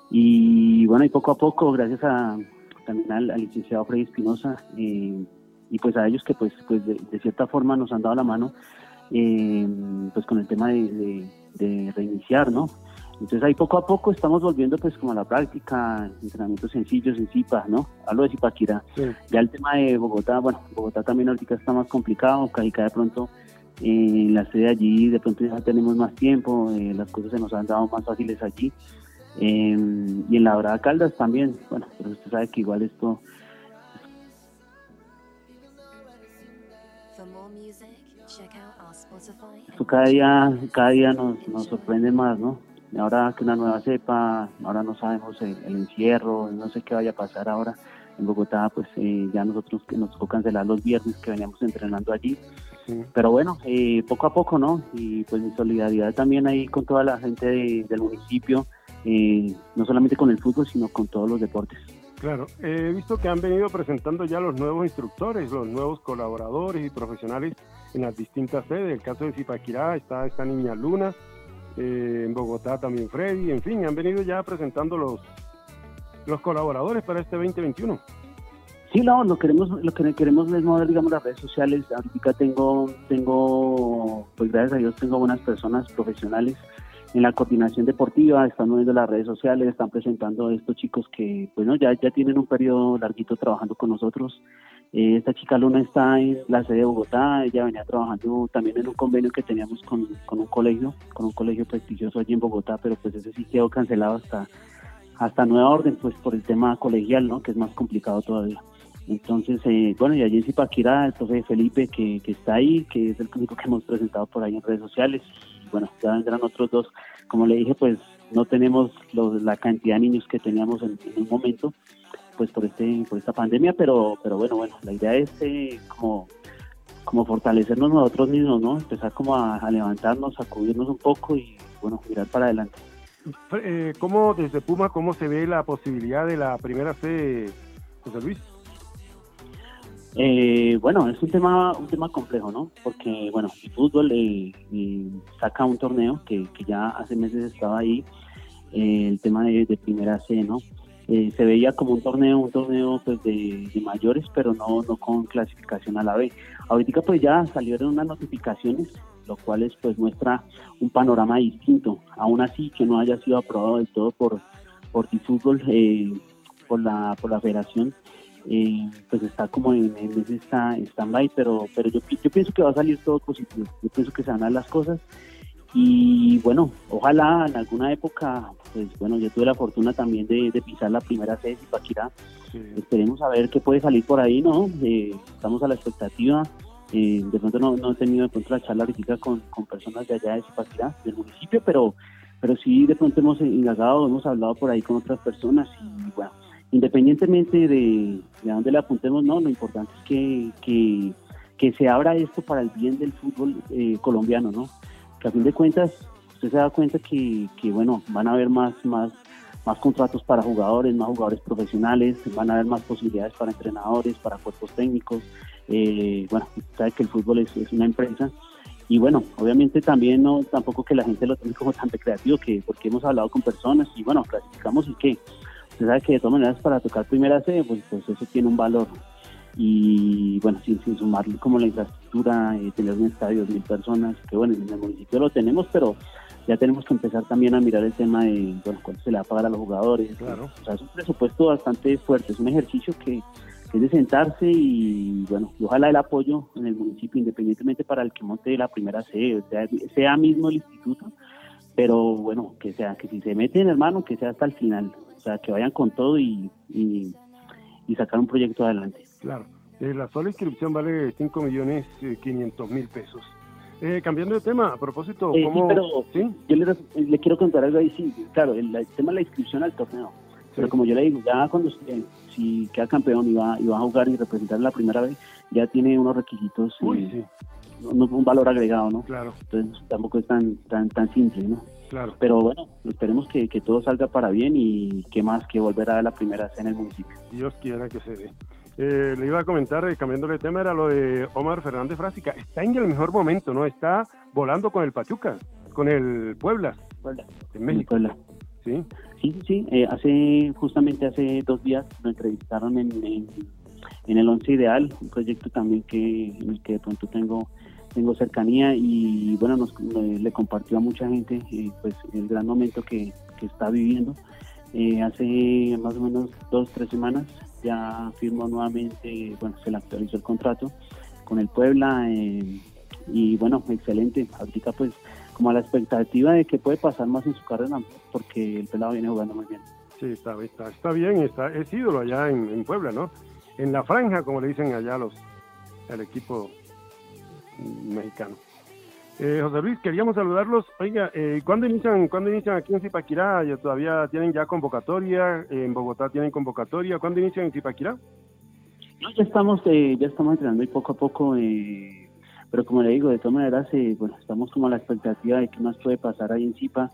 Speaker 5: Y bueno, y poco a poco, gracias a también al, al licenciado Freddy Espinosa eh, y pues a ellos que pues, pues de, de cierta forma nos han dado la mano, eh, pues con el tema de, de- de reiniciar, ¿no? Entonces ahí poco a poco estamos volviendo pues como a la práctica, entrenamientos sencillos en Zipa, ¿no? Hablo de Zipaquirá.
Speaker 2: Sí.
Speaker 5: Ya el tema de Bogotá, bueno, Bogotá también ahorita está más complicado, Cajicá de pronto, eh, en la sede allí de pronto ya tenemos más tiempo, eh, las cosas se nos han dado más fáciles allí. Eh, y en la Dorada Caldas también, bueno, pero usted sabe que igual esto,
Speaker 6: For more music, check out our Spotify
Speaker 5: esto cada día, cada día nos, nos sorprende más, ¿no? Y ahora que una nueva cepa, ahora no sabemos el, el encierro, no sé qué vaya a pasar ahora. En Bogotá, pues eh, ya nosotros que nos tocó cancelar los viernes que veníamos entrenando allí.
Speaker 2: Sí.
Speaker 5: Pero bueno, eh, poco a poco, ¿no? Y pues mi solidaridad también ahí con toda la gente de- del municipio, eh, no solamente con el fútbol, sino con todos los deportes.
Speaker 2: Claro, he visto que han venido presentando ya los nuevos instructores, los nuevos colaboradores y profesionales en las distintas sedes. El caso de Zipaquirá está esta niña Luna, eh, en Bogotá también Freddy, en fin, han venido ya presentando los, los colaboradores para este 2021.
Speaker 5: Sí, no, lo queremos, lo que queremos es mover, digamos, las redes sociales. Ahorita tengo, tengo, pues gracias a Dios tengo buenas personas profesionales en la coordinación deportiva, están moviendo las redes sociales, están presentando a estos chicos que, bueno, ya, ya tienen un periodo larguito trabajando con nosotros. Eh, esta chica Luna está en la sede de Bogotá, ella venía trabajando también en un convenio que teníamos con, con un colegio, con un colegio prestigioso allí en Bogotá, pero pues ese sí quedó cancelado hasta, hasta nueva orden, pues por el tema colegial, ¿no? Que es más complicado todavía. Entonces, eh, bueno, y allí en Zipaquirá, el profe Felipe, que, que está ahí, que es el único que hemos presentado por ahí en redes sociales. Bueno, ya vendrán otros dos. Como le dije, pues no tenemos los- la cantidad de niños que teníamos en, un momento, pues por este por esta pandemia, pero pero bueno, bueno, la idea es eh, como como fortalecernos nosotros mismos, ¿no? Empezar como a, a levantarnos, sacudirnos un poco y bueno, mirar para adelante.
Speaker 2: Eh, ¿Cómo desde Puma, cómo se ve la posibilidad de la primera C, José Luis?
Speaker 5: Eh, bueno, es un tema un tema complejo, ¿no? Porque, bueno, el fútbol eh, eh, saca un torneo que, que ya hace meses estaba ahí, eh, el tema de, primera C, ¿no? Se veía como un torneo, un torneo pues de, mayores, pero no, no con clasificación a la B. Ahorita pues ya salieron unas notificaciones, lo cual es, pues muestra un panorama distinto. Aún así que no haya sido aprobado del todo por por Fútbol, por la por la Federación, eh, pues está como en, en ese stand-by, pero, pero yo, pi- yo pienso que va a salir todo positivo. Yo pienso que se van a dar las cosas. Y bueno, ojalá en alguna época, pues bueno, yo tuve la fortuna también de, de pisar la primera sede de Zipaquirá.
Speaker 2: Sí.
Speaker 5: Esperemos a ver qué puede salir por ahí, ¿no? Eh, estamos a la expectativa. Eh, de pronto no, no he tenido de pronto la charla ahorita con, con personas de allá de Zipaquirá, del municipio, pero, pero sí de pronto hemos indagado, hemos hablado por ahí con otras personas y bueno, independientemente de, de dónde le apuntemos, no, lo importante es que, que, que se abra esto para el bien del fútbol eh, colombiano, ¿no? Que a fin de cuentas usted se da cuenta que, que bueno, van a haber más, más, más contratos para jugadores, más jugadores profesionales, van a haber más posibilidades para entrenadores, para cuerpos técnicos. Eh, bueno, sabe que el fútbol es, es una empresa y bueno, obviamente también no tampoco que la gente lo tome como tan recreativo, que porque hemos hablado con personas y bueno, clasificamos y qué. Usted sabe que de todas maneras para tocar primera C, pues, pues eso tiene un valor. Y bueno, sin, sin sumarle como la infraestructura, eh, tener un estadio de mil personas, que bueno, en el municipio lo tenemos, pero ya tenemos que empezar también a mirar el tema de, bueno, cuánto se le va a pagar a los jugadores.
Speaker 2: Claro.
Speaker 5: O sea, es un presupuesto bastante fuerte, es un ejercicio que, que es de sentarse y, bueno, y ojalá el apoyo en el municipio, independientemente para el que monte la primera sede, o sea, sea mismo el instituto, pero bueno, que sea, que si se meten, hermano, que sea hasta el final, o sea, que vayan con todo y, y, y sacar un proyecto adelante.
Speaker 2: Claro. Eh, la sola inscripción vale 5 millones eh, 500 mil pesos. Eh, cambiando de tema, a propósito,
Speaker 5: Eh, sí,
Speaker 2: ¿cómo...?
Speaker 5: pero
Speaker 2: ¿Sí?
Speaker 5: yo le, le quiero contar algo ahí, sí, claro, el, el tema de la inscripción al torneo. Pero
Speaker 2: Sí.
Speaker 5: como yo le digo, ya cuando usted, si queda campeón y va, y va a jugar y representar la primera vez, ya tiene unos requisitos,
Speaker 2: Uy,
Speaker 5: eh,
Speaker 2: sí,
Speaker 5: un, un valor agregado, ¿no?
Speaker 2: claro,
Speaker 5: Entonces tampoco es tan, tan, tan simple, ¿no?
Speaker 2: Claro.
Speaker 5: Pero bueno, esperemos que, que todo salga para bien y qué más que volver a dar la primera C en el municipio.
Speaker 2: Dios quiera que se dé. Eh, le iba a comentar, eh, cambiando de tema, era lo de Omar Fernández Frásica. Está en el mejor momento, ¿no? Está volando con el Pachuca, con el Puebla, en México,
Speaker 5: Puebla.
Speaker 2: ¿sí?
Speaker 5: Sí, sí, sí. Eh, hace, justamente hace dos días lo entrevistaron en, en, en el Once Ideal, un proyecto también que, en el que de pronto tengo tengo cercanía y bueno, nos, le, compartió a mucha gente eh, pues el gran momento que, que está viviendo. Eh, hace más o menos dos, tres semanas ya firmó nuevamente, bueno, se le actualizó el contrato con el Puebla eh, y bueno, excelente. Ahorita pues como a la expectativa de que puede pasar más en su carrera porque el pelado viene jugando muy bien.
Speaker 2: Sí, está, está, está bien, está, es ídolo allá en, en Puebla, ¿no? En la franja, como le dicen allá los el equipo mexicano. Eh, José Luis, queríamos saludarlos. Oiga, eh, ¿cuándo inician, ¿cuándo inician aquí en Zipaquirá? ¿Ya todavía tienen ya convocatoria? ¿En Bogotá tienen convocatoria? ¿Cuándo inician en Zipaquirá?
Speaker 5: Ya estamos, eh, ya estamos entrenando y poco a poco, eh, pero como le digo, de todas maneras, eh, bueno, estamos como a la expectativa de qué más puede pasar ahí en Zipa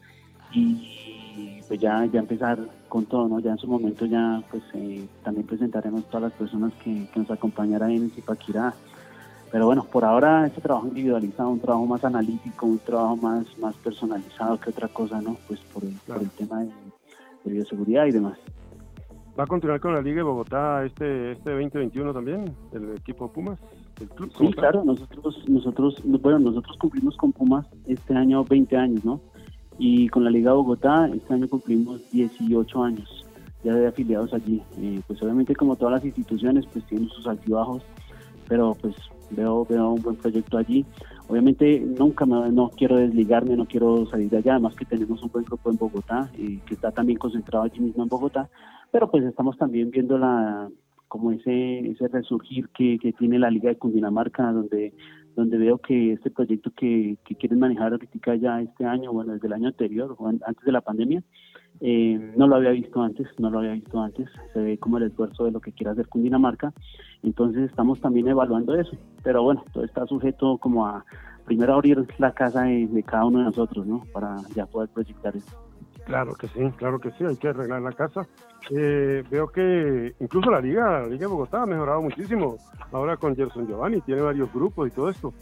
Speaker 5: y pues ya, ya empezar con todo, ¿no? Ya en su momento ya, pues eh, también presentaremos todas las personas que, que nos acompañarán en Zipaquirá. Pero bueno, por ahora este trabajo individualizado, un trabajo más analítico, un trabajo más, más personalizado que otra cosa, ¿no? Pues por el,
Speaker 2: Claro.
Speaker 5: por el tema de, de bioseguridad y demás.
Speaker 2: ¿Va a continuar con la Liga de Bogotá este, este 2021 también, el equipo Pumas? El club,
Speaker 5: Sí,
Speaker 2: tal?
Speaker 5: claro, nosotros, nosotros, bueno, nosotros cumplimos con Pumas este año 20 años, ¿no? Y con la Liga de Bogotá este año cumplimos 18 años ya de afiliados allí. Eh, pues obviamente como todas las instituciones, pues tienen sus altibajos, pero pues veo, veo un buen proyecto allí. Obviamente nunca me, no quiero desligarme, no quiero salir de allá, además que tenemos un buen grupo en Bogotá, eh, que está también concentrado allí mismo en Bogotá, pero pues estamos también viendo la como ese ese resurgir que, que tiene la Liga de Cundinamarca, donde donde veo que este proyecto que, que quieren manejar ahorita ya este año, bueno, desde el año anterior, o an- antes de la pandemia, eh, no lo había visto antes, no lo había visto antes, se ve como el esfuerzo de lo que quiere hacer Cundinamarca, entonces estamos también evaluando eso, pero bueno, todo está sujeto como a primero abrir la casa de, de cada uno de nosotros, ¿no? Para ya poder proyectar eso.
Speaker 2: Claro que sí, claro que sí, hay que arreglar la casa. Eh, veo que incluso la Liga, la Liga de Bogotá ha mejorado muchísimo. Ahora con Gerson Giovanni, tiene varios grupos y todo esto.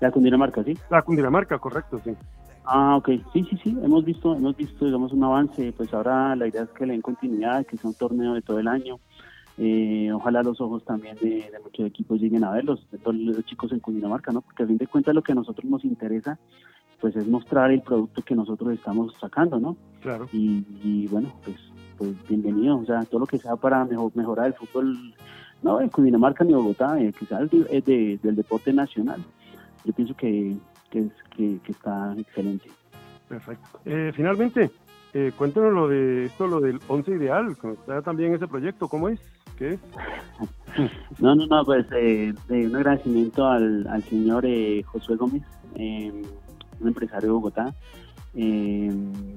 Speaker 5: La Cundinamarca, ¿sí?
Speaker 2: La Cundinamarca, correcto, sí.
Speaker 5: Ah, ok. Sí, sí, sí. Hemos visto, hemos visto, digamos, un avance. Pues ahora la idea es que le den continuidad, que sea un torneo de todo el año. Eh, ojalá los ojos también de, de muchos equipos lleguen a verlos, de todos los chicos en Cundinamarca, ¿no? Porque a fin de cuentas lo que a nosotros nos interesa, pues es mostrar el producto que nosotros estamos sacando, ¿no?
Speaker 2: Claro.
Speaker 5: Y, y bueno, pues, pues bienvenido. O sea, todo lo que sea para mejor, mejorar el fútbol, no en Cundinamarca ni Bogotá, eh, de- eh, de- del deporte nacional. Yo pienso que, que, es, que, que está excelente.
Speaker 2: Perfecto. Eh, finalmente, eh, cuéntanos lo de esto, lo del once ideal. Está también ese proyecto, ¿cómo es? ¿Qué es? *laughs*
Speaker 5: No, no, no, pues eh, de un agradecimiento al, al señor eh, Josué Gómez, eh, un empresario de Bogotá. Eh,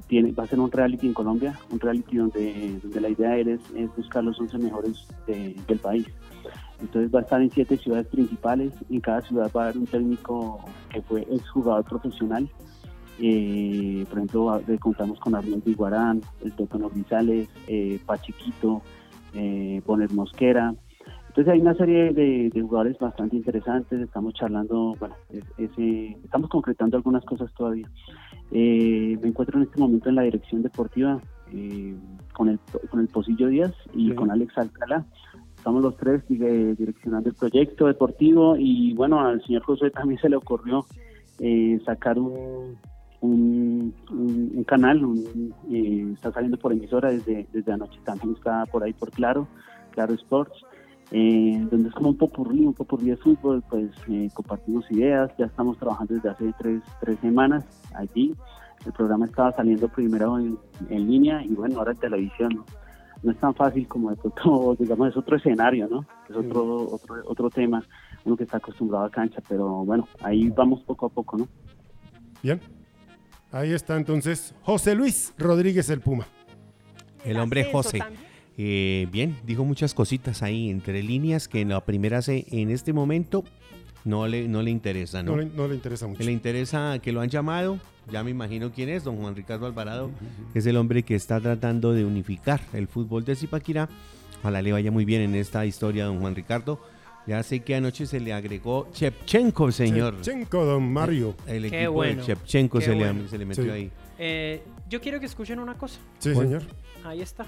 Speaker 5: tiene, va a ser un reality en Colombia, un reality donde, donde la idea es, es buscar los 11 mejores de- del país. Entonces va a estar en siete ciudades principales, en cada ciudad va a haber un técnico que fue exjugador profesional. Eh, por ejemplo, eh, contamos con Arnoldo Iguarán, el Totono Grisales, eh, Pachiquito, eh, Poner Mosquera, entonces hay una serie de, de jugadores bastante interesantes, estamos charlando, bueno, es- ese- estamos concretando algunas cosas todavía. Eh, me encuentro en este momento en la dirección deportiva eh, con, el, con el Pocillo Díaz y
Speaker 2: Sí.
Speaker 5: con Alex Alcalá. Estamos los tres eh, direccionando el proyecto deportivo y bueno, al señor José también se le ocurrió eh, sacar un, un, un- un canal, un- eh, está saliendo por emisora desde, desde anoche, también está por ahí por Claro, Claro Sports eh, donde es como un popurrí, un popurrí de fútbol, pues eh, compartimos ideas, ya estamos trabajando desde hace tres, tres semanas allí, el programa estaba saliendo primero en, en línea y bueno, ahora en televisión, ¿no? No es tan fácil como de pronto, *laughs* digamos, es otro escenario, ¿no? Es otro, otro, otro tema, uno que está acostumbrado a cancha, pero bueno, ahí vamos poco a poco, ¿no?
Speaker 2: Bien. Ahí está entonces José Luis Rodríguez el Puma.
Speaker 3: El hombre José. Eh, bien, dijo muchas cositas ahí entre líneas que en la primera se, en este momento no le, no le interesa, ¿no?
Speaker 2: No, le, no le interesa mucho.
Speaker 3: Le interesa que lo han llamado, ya me imagino quién es, don Juan Ricardo Alvarado, que es el hombre que está tratando de unificar el fútbol de Zipaquirá. Ojalá le vaya muy bien en esta historia, don Juan Ricardo. Ya sé que anoche se le agregó Chepchenko, señor.
Speaker 2: Chepchenko, don Mario.
Speaker 3: El
Speaker 4: Qué
Speaker 3: equipo
Speaker 4: bueno,
Speaker 3: de Chepchenko
Speaker 4: qué
Speaker 3: se,
Speaker 4: bueno.
Speaker 3: le, se le metió
Speaker 2: Sí.
Speaker 3: ahí.
Speaker 4: Eh, yo quiero que escuchen una cosa.
Speaker 2: Sí,
Speaker 3: Bueno.
Speaker 2: señor.
Speaker 4: Ahí está.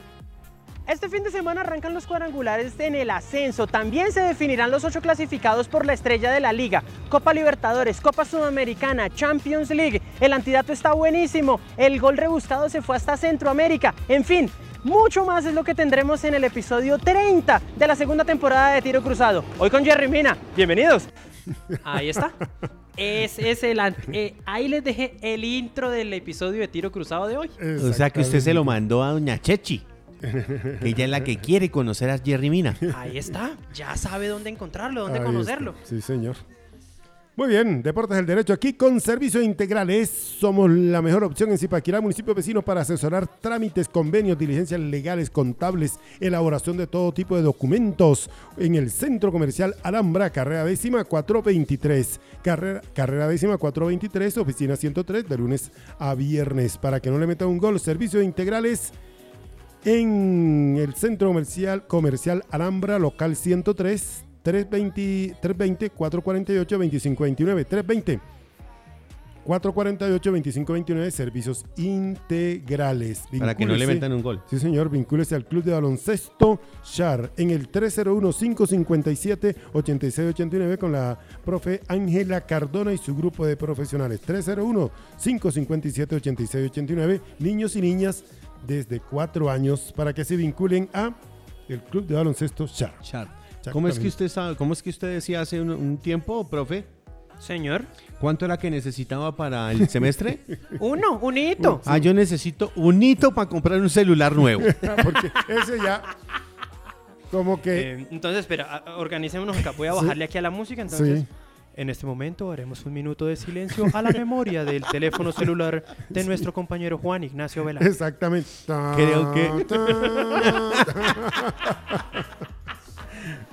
Speaker 4: Este fin de semana arrancan los cuadrangulares en el ascenso. También se definirán los ocho clasificados por la estrella de la liga. Copa Libertadores, Copa Sudamericana, Champions League. El antidato está buenísimo. El gol rebuscado se fue hasta Centroamérica. En fin, mucho más es lo que tendremos en el episodio 30 de la segunda temporada de Tiro Cruzado. Hoy con Jerry Mina. Bienvenidos. Ahí está. Ese es el... eh, ahí les dejé el intro del episodio de Tiro Cruzado de hoy.
Speaker 3: O sea que usted se lo mandó a doña Chechi. Ella es la que quiere conocer a Jerry Mina.
Speaker 4: Ahí está. Ya sabe dónde encontrarlo, dónde
Speaker 2: Ahí
Speaker 4: conocerlo.
Speaker 2: está. Sí, señor. Muy bien, Deportes del Derecho aquí con servicios integrales. Somos la mejor opción en Zipaquirá, municipio vecino, para asesorar trámites, convenios, diligencias legales, contables, elaboración de todo tipo de documentos en el Centro Comercial Alhambra, carrera décima 423. Carrera, carrera décima 423, oficina 103, de lunes a viernes. Para que no le metan un gol, servicios integrales en el Centro Comercial, comercial Alhambra, local 103, 320, 320 448 2529 320 448-2529, servicios integrales.
Speaker 3: Para que no le metan un gol.
Speaker 2: Sí, señor, vincúlese al Club de Baloncesto Char en el 301-557-8689 con la profe Ángela Cardona y su grupo de profesionales. 301-557-8689, niños y niñas desde 4 años para que se vinculen a el Club de Baloncesto Char.
Speaker 3: ¿Cómo es que usted sabe, cómo es que usted decía hace un, un tiempo, profe?
Speaker 4: Señor.
Speaker 3: ¿Cuánto era que necesitaba para el semestre? *laughs*
Speaker 4: Uno, un hito.
Speaker 3: Ah, yo necesito un hito para comprar un celular nuevo. *laughs*
Speaker 2: Porque ese ya como que...
Speaker 4: Eh, entonces, espera, organicémonos acá. Voy a bajarle aquí a la música. Entonces,
Speaker 2: Sí.
Speaker 4: En este momento haremos un minuto de silencio a la memoria del teléfono celular de nuestro compañero Juan Ignacio Velasco.
Speaker 2: Exactamente.
Speaker 3: Creo que- *laughs*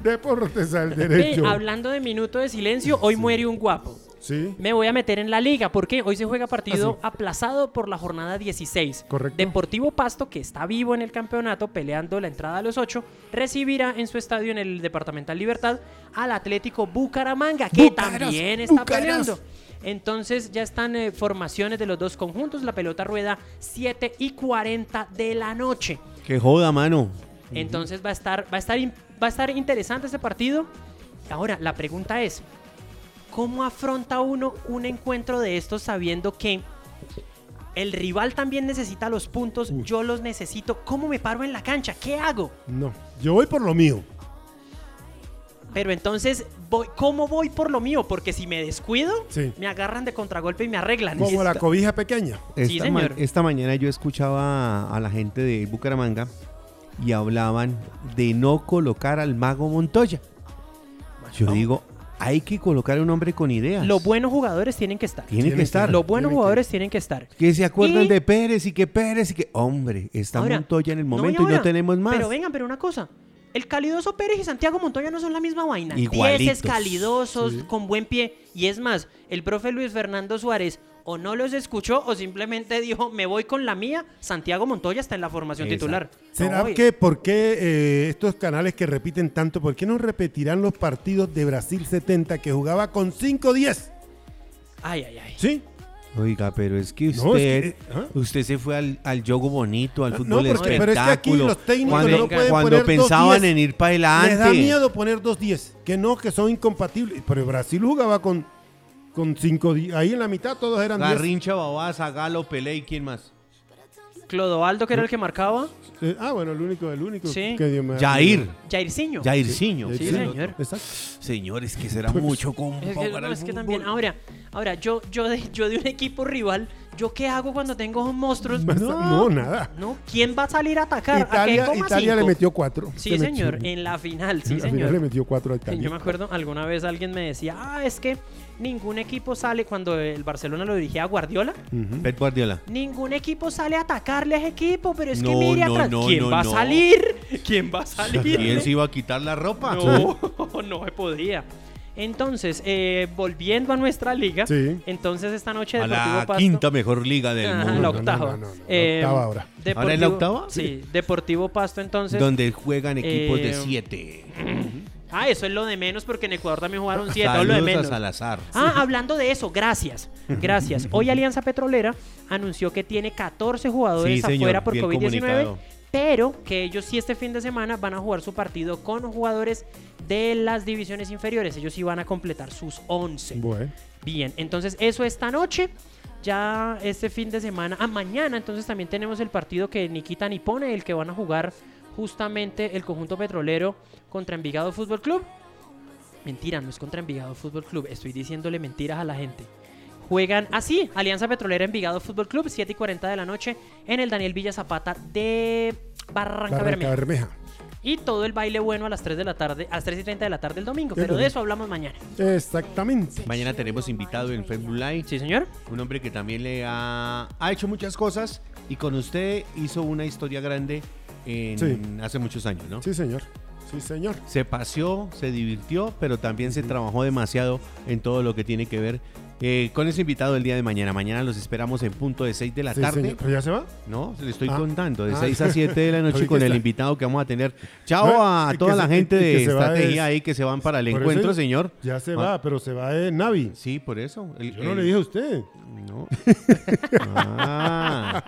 Speaker 2: Deportes al derecho.
Speaker 4: hablando de minuto de silencio, hoy muere un guapo.
Speaker 2: Sí.
Speaker 4: Me voy a meter en la liga porque hoy se juega partido aplazado por la jornada 16.
Speaker 2: Correcto.
Speaker 4: Deportivo Pasto, que está vivo en el campeonato peleando la entrada a los 8, recibirá en su estadio en el Departamental Libertad al Atlético Bucaramanga, que
Speaker 2: Bucaras,
Speaker 4: también está
Speaker 2: Bucaras.
Speaker 4: peleando. Entonces ya están eh, formaciones de los dos conjuntos. La pelota rueda 7 y 40 de la noche.
Speaker 3: que joda, mano.
Speaker 4: Entonces va a estar, va a estar, va a estar interesante este partido. Ahora, la pregunta es, ¿cómo afronta uno un encuentro de estos sabiendo que el rival también necesita los puntos, yo los necesito? ¿Cómo me paro en la cancha? ¿Qué hago?
Speaker 2: No. Yo voy por lo mío.
Speaker 4: Pero entonces, voy, ¿cómo voy por lo mío? Porque si me descuido,
Speaker 2: Sí.
Speaker 4: me agarran de contragolpe y me arreglan.
Speaker 2: Como la cobija pequeña.
Speaker 4: Sí,
Speaker 3: Esta, ma- esta mañana yo escuchaba a la gente de Bucaramanga y hablaban de no colocar al mago Montoya. Yo
Speaker 4: No.
Speaker 3: digo, hay que colocar a un hombre con ideas.
Speaker 4: Los buenos jugadores tienen que estar.
Speaker 3: Tiene
Speaker 2: Tiene
Speaker 3: que estar.
Speaker 4: Los buenos
Speaker 2: tienen que-
Speaker 4: jugadores tienen que estar.
Speaker 3: Que se acuerdan
Speaker 4: Y-
Speaker 3: de Pérez y que Pérez y que... Hombre, está
Speaker 4: Ahora,
Speaker 3: Montoya en el
Speaker 4: no,
Speaker 3: momento y,
Speaker 4: ahora,
Speaker 3: no tenemos más.
Speaker 4: Pero vengan, pero una cosa. El calidoso Pérez y Santiago Montoya no son la misma vaina.
Speaker 3: Igualitos.
Speaker 4: Dieces, calidosos,
Speaker 2: Sí.
Speaker 4: con buen pie. Y es más, el profe Luis Fernando Suárez o no los escuchó o simplemente dijo, me voy con la mía. Santiago Montoya está en la formación
Speaker 3: Exacto.
Speaker 4: titular.
Speaker 2: ¿Será
Speaker 4: No,
Speaker 2: que por qué eh, estos canales que repiten tanto, por qué no repetirán los partidos de Brasil 70 que jugaba con 5-10?
Speaker 4: Ay, ay, ay.
Speaker 2: ¿Sí?
Speaker 3: Oiga, pero es que usted,
Speaker 2: No, es que, ¿ah?
Speaker 3: usted se fue al, al juego bonito, al
Speaker 2: No,
Speaker 3: fútbol
Speaker 2: porque- pero es que aquí
Speaker 3: espectáculo.
Speaker 2: los técnicos
Speaker 3: cuando
Speaker 4: no pueden
Speaker 3: cuando
Speaker 2: poner
Speaker 3: pensaban
Speaker 2: 2-10,
Speaker 3: en ir para adelante.
Speaker 2: Les da miedo poner 2-10. Que no, que son incompatibles. Pero Brasil jugaba con, con 5-10. Ahí en la mitad todos eran 10.
Speaker 3: Garrincha, Babasa, Galo, Pelé y quién más.
Speaker 4: Clodoaldo, que era el que marcaba.
Speaker 2: Eh, ah, bueno, el único, el único.
Speaker 4: Sí.
Speaker 2: que Dios me-
Speaker 3: Jair.
Speaker 4: Jairzinho.
Speaker 3: Jairzinho.
Speaker 2: Sí,
Speaker 4: Sí,
Speaker 2: sí,
Speaker 4: señor.
Speaker 2: Exacto.
Speaker 3: Señores, que será mucho con
Speaker 4: Es que, no, es que también, ahora, ahora yo, yo, de, yo de un equipo rival, ¿yo qué hago cuando tengo monstruos?
Speaker 2: No, nada.
Speaker 4: No, ¿quién va a salir a atacar? ¿A
Speaker 2: Italia,
Speaker 4: coma
Speaker 2: Italia le
Speaker 4: cinco?
Speaker 2: metió 4.
Speaker 4: Sí, señor, en la final, sí,
Speaker 2: Al final le
Speaker 4: señor.
Speaker 2: metió 4 a Italia.
Speaker 4: Yo me acuerdo, alguna vez alguien me decía, ah, es que ningún equipo sale, cuando el Barcelona lo dirigía a Guardiola.
Speaker 3: Pep Guardiola.
Speaker 4: ningún equipo sale a atacarle a ese equipo, pero es que mire
Speaker 3: no,
Speaker 4: atrás,
Speaker 3: no,
Speaker 4: ¿quién
Speaker 3: no,
Speaker 4: va a salir? ¿Quién va a salir?
Speaker 3: ¿Quién se iba a quitar la ropa?
Speaker 4: No, no se podía. Entonces, eh, volviendo a nuestra liga,
Speaker 2: Sí.
Speaker 4: entonces esta noche
Speaker 3: A
Speaker 4: Deportivo
Speaker 3: la
Speaker 4: Pasto-
Speaker 3: quinta mejor liga del
Speaker 4: Ajá,
Speaker 3: mundo.
Speaker 4: la
Speaker 2: no,
Speaker 4: octava.
Speaker 2: no, no, no, la
Speaker 4: Eh,
Speaker 2: octava ahora.
Speaker 3: ¿Ahora es la octava?
Speaker 4: Sí, Deportivo Pasto entonces.
Speaker 3: donde juegan equipos de
Speaker 4: Eh,
Speaker 3: siete.
Speaker 4: Ah, eso es lo de menos porque en Ecuador también jugaron siete, lo de
Speaker 3: a
Speaker 4: menos.
Speaker 3: Salazar.
Speaker 4: Ah, hablando de eso, gracias. Gracias. Hoy Alianza Petrolera anunció que tiene 14 jugadores
Speaker 3: Sí, señor,
Speaker 4: afuera por
Speaker 3: vi el
Speaker 4: COVID-19,
Speaker 3: comunicado.
Speaker 4: pero que ellos sí este fin de semana van a jugar su partido con jugadores de las divisiones inferiores. Ellos sí van a completar sus 11.
Speaker 2: Bueno.
Speaker 4: Bien, entonces eso esta noche. Ya este fin de semana, ah, mañana entonces también tenemos el partido que Nikita ni pone, el que van a jugar justamente el conjunto petrolero contra Envigado Fútbol Club. Mentira, no es contra Envigado Fútbol Club, estoy diciéndole mentiras a la gente. Juegan así, Alianza Petrolera Envigado Fútbol Club, 7 y 40 de la noche en el Daniel Villa Zapata de Barranca,
Speaker 2: Barranca
Speaker 4: Bermeja.
Speaker 2: Bermeja.
Speaker 4: Y todo el baile bueno a las 3 de la tarde, a las 3 y 30 de la tarde el domingo, pero de eso hablamos mañana.
Speaker 2: Exactamente.
Speaker 3: Mañana tenemos invitado en Facebook Live.
Speaker 4: Sí, señor.
Speaker 3: Un hombre que también le ha, ha hecho muchas cosas y con usted hizo una historia grande en-
Speaker 2: Sí.
Speaker 3: hace muchos años, ¿no?
Speaker 2: Sí, señor. Sí, señor.
Speaker 3: Se paseó, se divirtió, pero también se trabajó demasiado en todo lo que tiene que ver eh, con ese invitado el día de mañana. Mañana los esperamos en punto de 6 de la
Speaker 2: Sí,
Speaker 3: tarde.
Speaker 2: señor. ¿Pero ya se va?
Speaker 3: No, se le estoy
Speaker 2: Ah.
Speaker 3: contando, de
Speaker 2: Ah.
Speaker 3: 6 a 7 de la *laughs* noche con el invitado que vamos a tener. Chao a toda la
Speaker 2: se-
Speaker 3: gente de estrategia
Speaker 2: es-
Speaker 3: ahí que se van para el encuentro,
Speaker 2: eso
Speaker 3: señor.
Speaker 2: Ya se
Speaker 3: Ah.
Speaker 2: va, pero se va de Navi.
Speaker 3: Sí, por eso. El-
Speaker 2: Yo no le dije a usted.
Speaker 3: No. *laughs* Ah.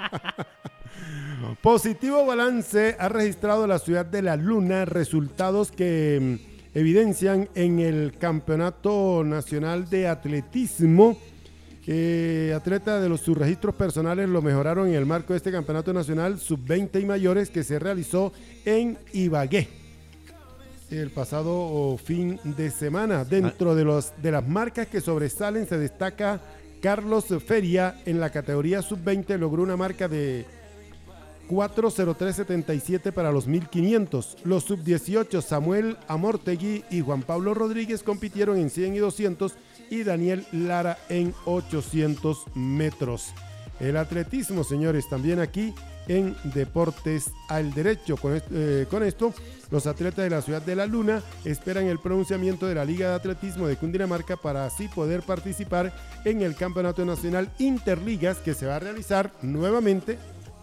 Speaker 2: Positivo balance ha registrado la ciudad de La Luna, resultados que mm, evidencian en el Campeonato Nacional de Atletismo. Atletas de los sus registros personales lo mejoraron en el marco de este Campeonato Nacional Sub-20 y mayores que se realizó en Ibagué el pasado fin de semana. Dentro de, los, de las marcas que sobresalen se destaca Carlos Feria en la categoría sub-20 logró una marca de 40377 para los 1500. Los sub-18 Samuel Amortegui y Juan Pablo Rodríguez compitieron en 100 y 200 y Daniel Lara en 800 metros. El atletismo, señores, también aquí en Deportes al Derecho. Con, eh, con esto, los atletas de la ciudad de La Luna esperan el pronunciamiento de la Liga de Atletismo de Cundinamarca para así poder participar en el Campeonato Nacional Interligas que se va a realizar nuevamente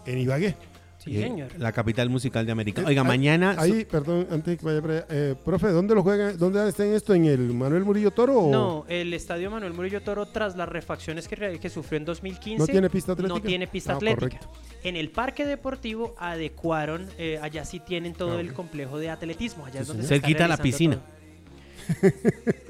Speaker 2: en Ibagué.
Speaker 4: Sí,
Speaker 3: Eh,
Speaker 4: señor.
Speaker 3: La capital musical de América. Oiga,
Speaker 2: Eh,
Speaker 3: mañana.
Speaker 2: Ahí, perdón, antes que vaya para allá, eh, profe, ¿dónde lo juegan? ¿Dónde está en esto? ¿En el Manuel Murillo Toro? o-
Speaker 4: No, el estadio Manuel Murillo Toro, tras las refacciones que, que sufrió en 2015,
Speaker 2: ¿No tiene pista atlética?
Speaker 4: no tiene pista
Speaker 2: Ah,
Speaker 4: atlética.
Speaker 2: correcto.
Speaker 4: En el parque deportivo adecuaron, eh, allá sí tienen todo
Speaker 2: Ah,
Speaker 4: el complejo de atletismo. Allá es donde se está
Speaker 3: Cerquita a la piscina.
Speaker 4: todo.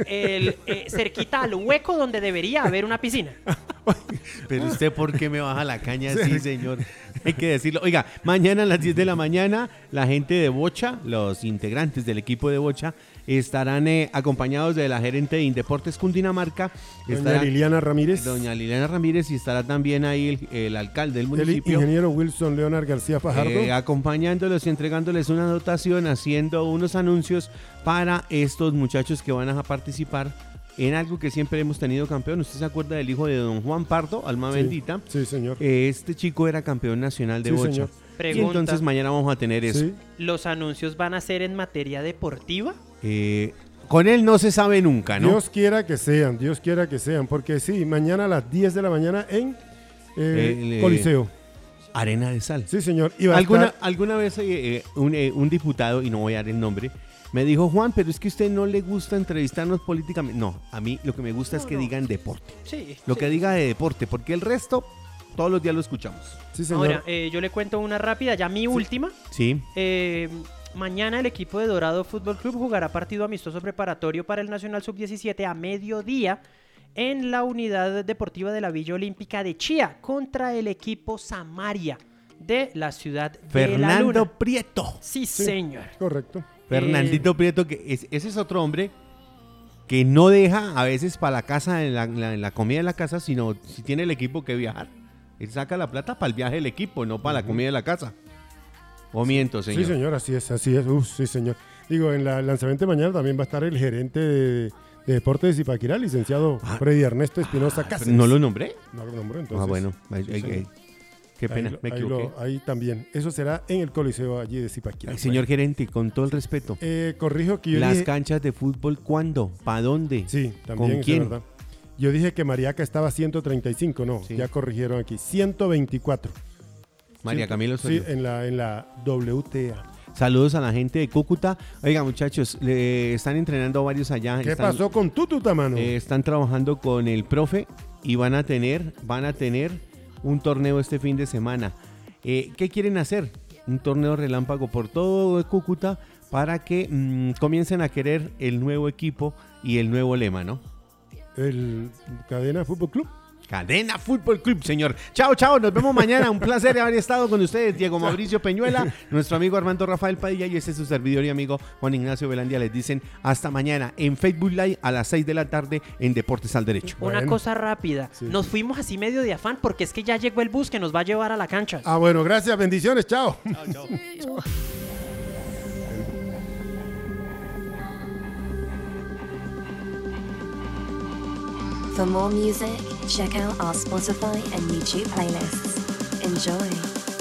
Speaker 4: El, eh, cerquita al hueco donde debería haber una piscina. *laughs*
Speaker 3: Pero usted, ¿por qué me baja la caña así, señor? Hay que decirlo. Oiga, mañana a las 10 de la mañana, la gente de Bocha, los integrantes del equipo de Bocha, estarán eh, acompañados de la gerente de Indeportes Cundinamarca.
Speaker 2: Doña
Speaker 3: estará
Speaker 2: Liliana Ramírez.
Speaker 3: doña Liliana Ramírez y estará también ahí el, el alcalde del
Speaker 2: El
Speaker 3: municipio.
Speaker 2: ingeniero Wilson Leonard García Fajardo.
Speaker 3: eh, acompañándolos y entregándoles una dotación, haciendo unos anuncios para estos muchachos que van a participar en algo que siempre hemos tenido campeón. ¿Usted se acuerda del hijo de don Juan Pardo, alma
Speaker 2: Sí,
Speaker 3: bendita?
Speaker 2: Sí, señor.
Speaker 3: Eh, Este chico era campeón nacional de
Speaker 2: Sí,
Speaker 3: bocha.
Speaker 2: señor.
Speaker 3: Y
Speaker 4: Pregunta,
Speaker 3: entonces mañana vamos a tener eso.
Speaker 4: ¿los anuncios van a ser en materia deportiva?
Speaker 3: Eh, con él no se sabe nunca, ¿no?
Speaker 2: Dios quiera que sean, Dios quiera que sean, porque sí, mañana a las 10 de la mañana en eh,
Speaker 3: El, eh,
Speaker 2: Coliseo.
Speaker 3: Arena de sal.
Speaker 2: Sí, señor.
Speaker 3: ¿Alguna,
Speaker 2: estar-
Speaker 3: alguna vez eh, un, eh, un diputado, y no voy a dar el nombre, me dijo, Juan, pero es que a usted no le gusta entrevistarnos políticamente. No, a mí lo que me gusta es que
Speaker 4: no.
Speaker 3: digan deporte.
Speaker 4: Sí.
Speaker 3: Lo
Speaker 4: sí.
Speaker 3: que diga de deporte, porque el resto todos los días lo escuchamos.
Speaker 2: Sí, señor.
Speaker 4: Ahora, eh, yo le cuento una rápida, ya mi última.
Speaker 3: Sí.
Speaker 4: Eh, mañana el equipo de Dorado Fútbol Club jugará partido amistoso preparatorio para el Nacional Sub-17 a mediodía en la unidad deportiva de la Villa Olímpica de Chía contra el equipo Samaria de la ciudad de La
Speaker 3: Fernando
Speaker 4: Luna.
Speaker 3: Prieto.
Speaker 4: Sí,
Speaker 2: Sí.
Speaker 4: señor.
Speaker 2: Correcto.
Speaker 3: Fernandito Prieto, que es- ese es otro hombre que no deja a veces para la casa, en la, la- en la comida de la casa, sino si tiene el equipo que viajar. Él saca la plata para el viaje del equipo, no para la comida de la casa. O miento, señor.
Speaker 2: Sí, señor, así es, así es. Uf, sí, señor. Digo, en la- lanzamiento de mañana también va a estar el gerente de, de deportes de Zipaquirá, licenciado
Speaker 3: Ah.
Speaker 2: Freddy Ernesto Espinosa
Speaker 3: Ah,
Speaker 2: Cáceres.
Speaker 3: ¿No lo nombré?
Speaker 2: No lo nombró, entonces.
Speaker 3: ah, bueno.
Speaker 2: Sí.
Speaker 3: Qué pena,
Speaker 2: Ahí
Speaker 3: me
Speaker 2: lo-
Speaker 3: equivoqué.
Speaker 2: ahí también. Eso será en el Coliseo allí de Zipaquirá.
Speaker 3: Ay, señor gerente, con todo el respeto.
Speaker 2: Eh, corrijo que yo
Speaker 3: ¿Las
Speaker 2: dije...
Speaker 3: canchas de fútbol cuándo? ¿Para dónde?
Speaker 2: Sí, también
Speaker 3: ¿Con
Speaker 2: es
Speaker 3: quién?
Speaker 2: verdad. Yo dije que Mariaca estaba 135, no,
Speaker 3: Sí.
Speaker 2: ya corrigieron aquí, 124.
Speaker 3: María Camilo
Speaker 2: Sí,
Speaker 3: Osorio.
Speaker 2: en la, en la WTA.
Speaker 3: Saludos a la gente de Cúcuta. Oiga, muchachos, le están entrenando varios allá.
Speaker 2: ¿Qué
Speaker 3: están-
Speaker 2: pasó con tu tutamano?
Speaker 3: Eh, están trabajando con el profe y van a tener, van a tener un torneo este fin de semana. Eh, ¿Qué quieren hacer? Un torneo relámpago por todo Cúcuta para que mm, comiencen a querer el nuevo equipo y el nuevo lema, ¿no?
Speaker 2: El Cadena Fútbol Club.
Speaker 3: Cadena Fútbol Club, señor. Chao, chao. Nos vemos mañana. Un placer haber estado con ustedes. Diego Mauricio Peñuela, *laughs* nuestro amigo Armando Rafael Padilla y este es su servidor y amigo Juan Ignacio Velandia. Les dicen hasta mañana en Facebook Live a las 6 de la tarde en Deportes al Derecho.
Speaker 4: Una
Speaker 2: Bueno.
Speaker 4: cosa rápida.
Speaker 2: Sí.
Speaker 4: Nos fuimos así medio de afán porque es que ya llegó el bus que nos va a llevar a la cancha.
Speaker 2: Ah, bueno, gracias, bendiciones, chao. *laughs*
Speaker 6: For more music, check out our Spotify and YouTube playlists. Enjoy.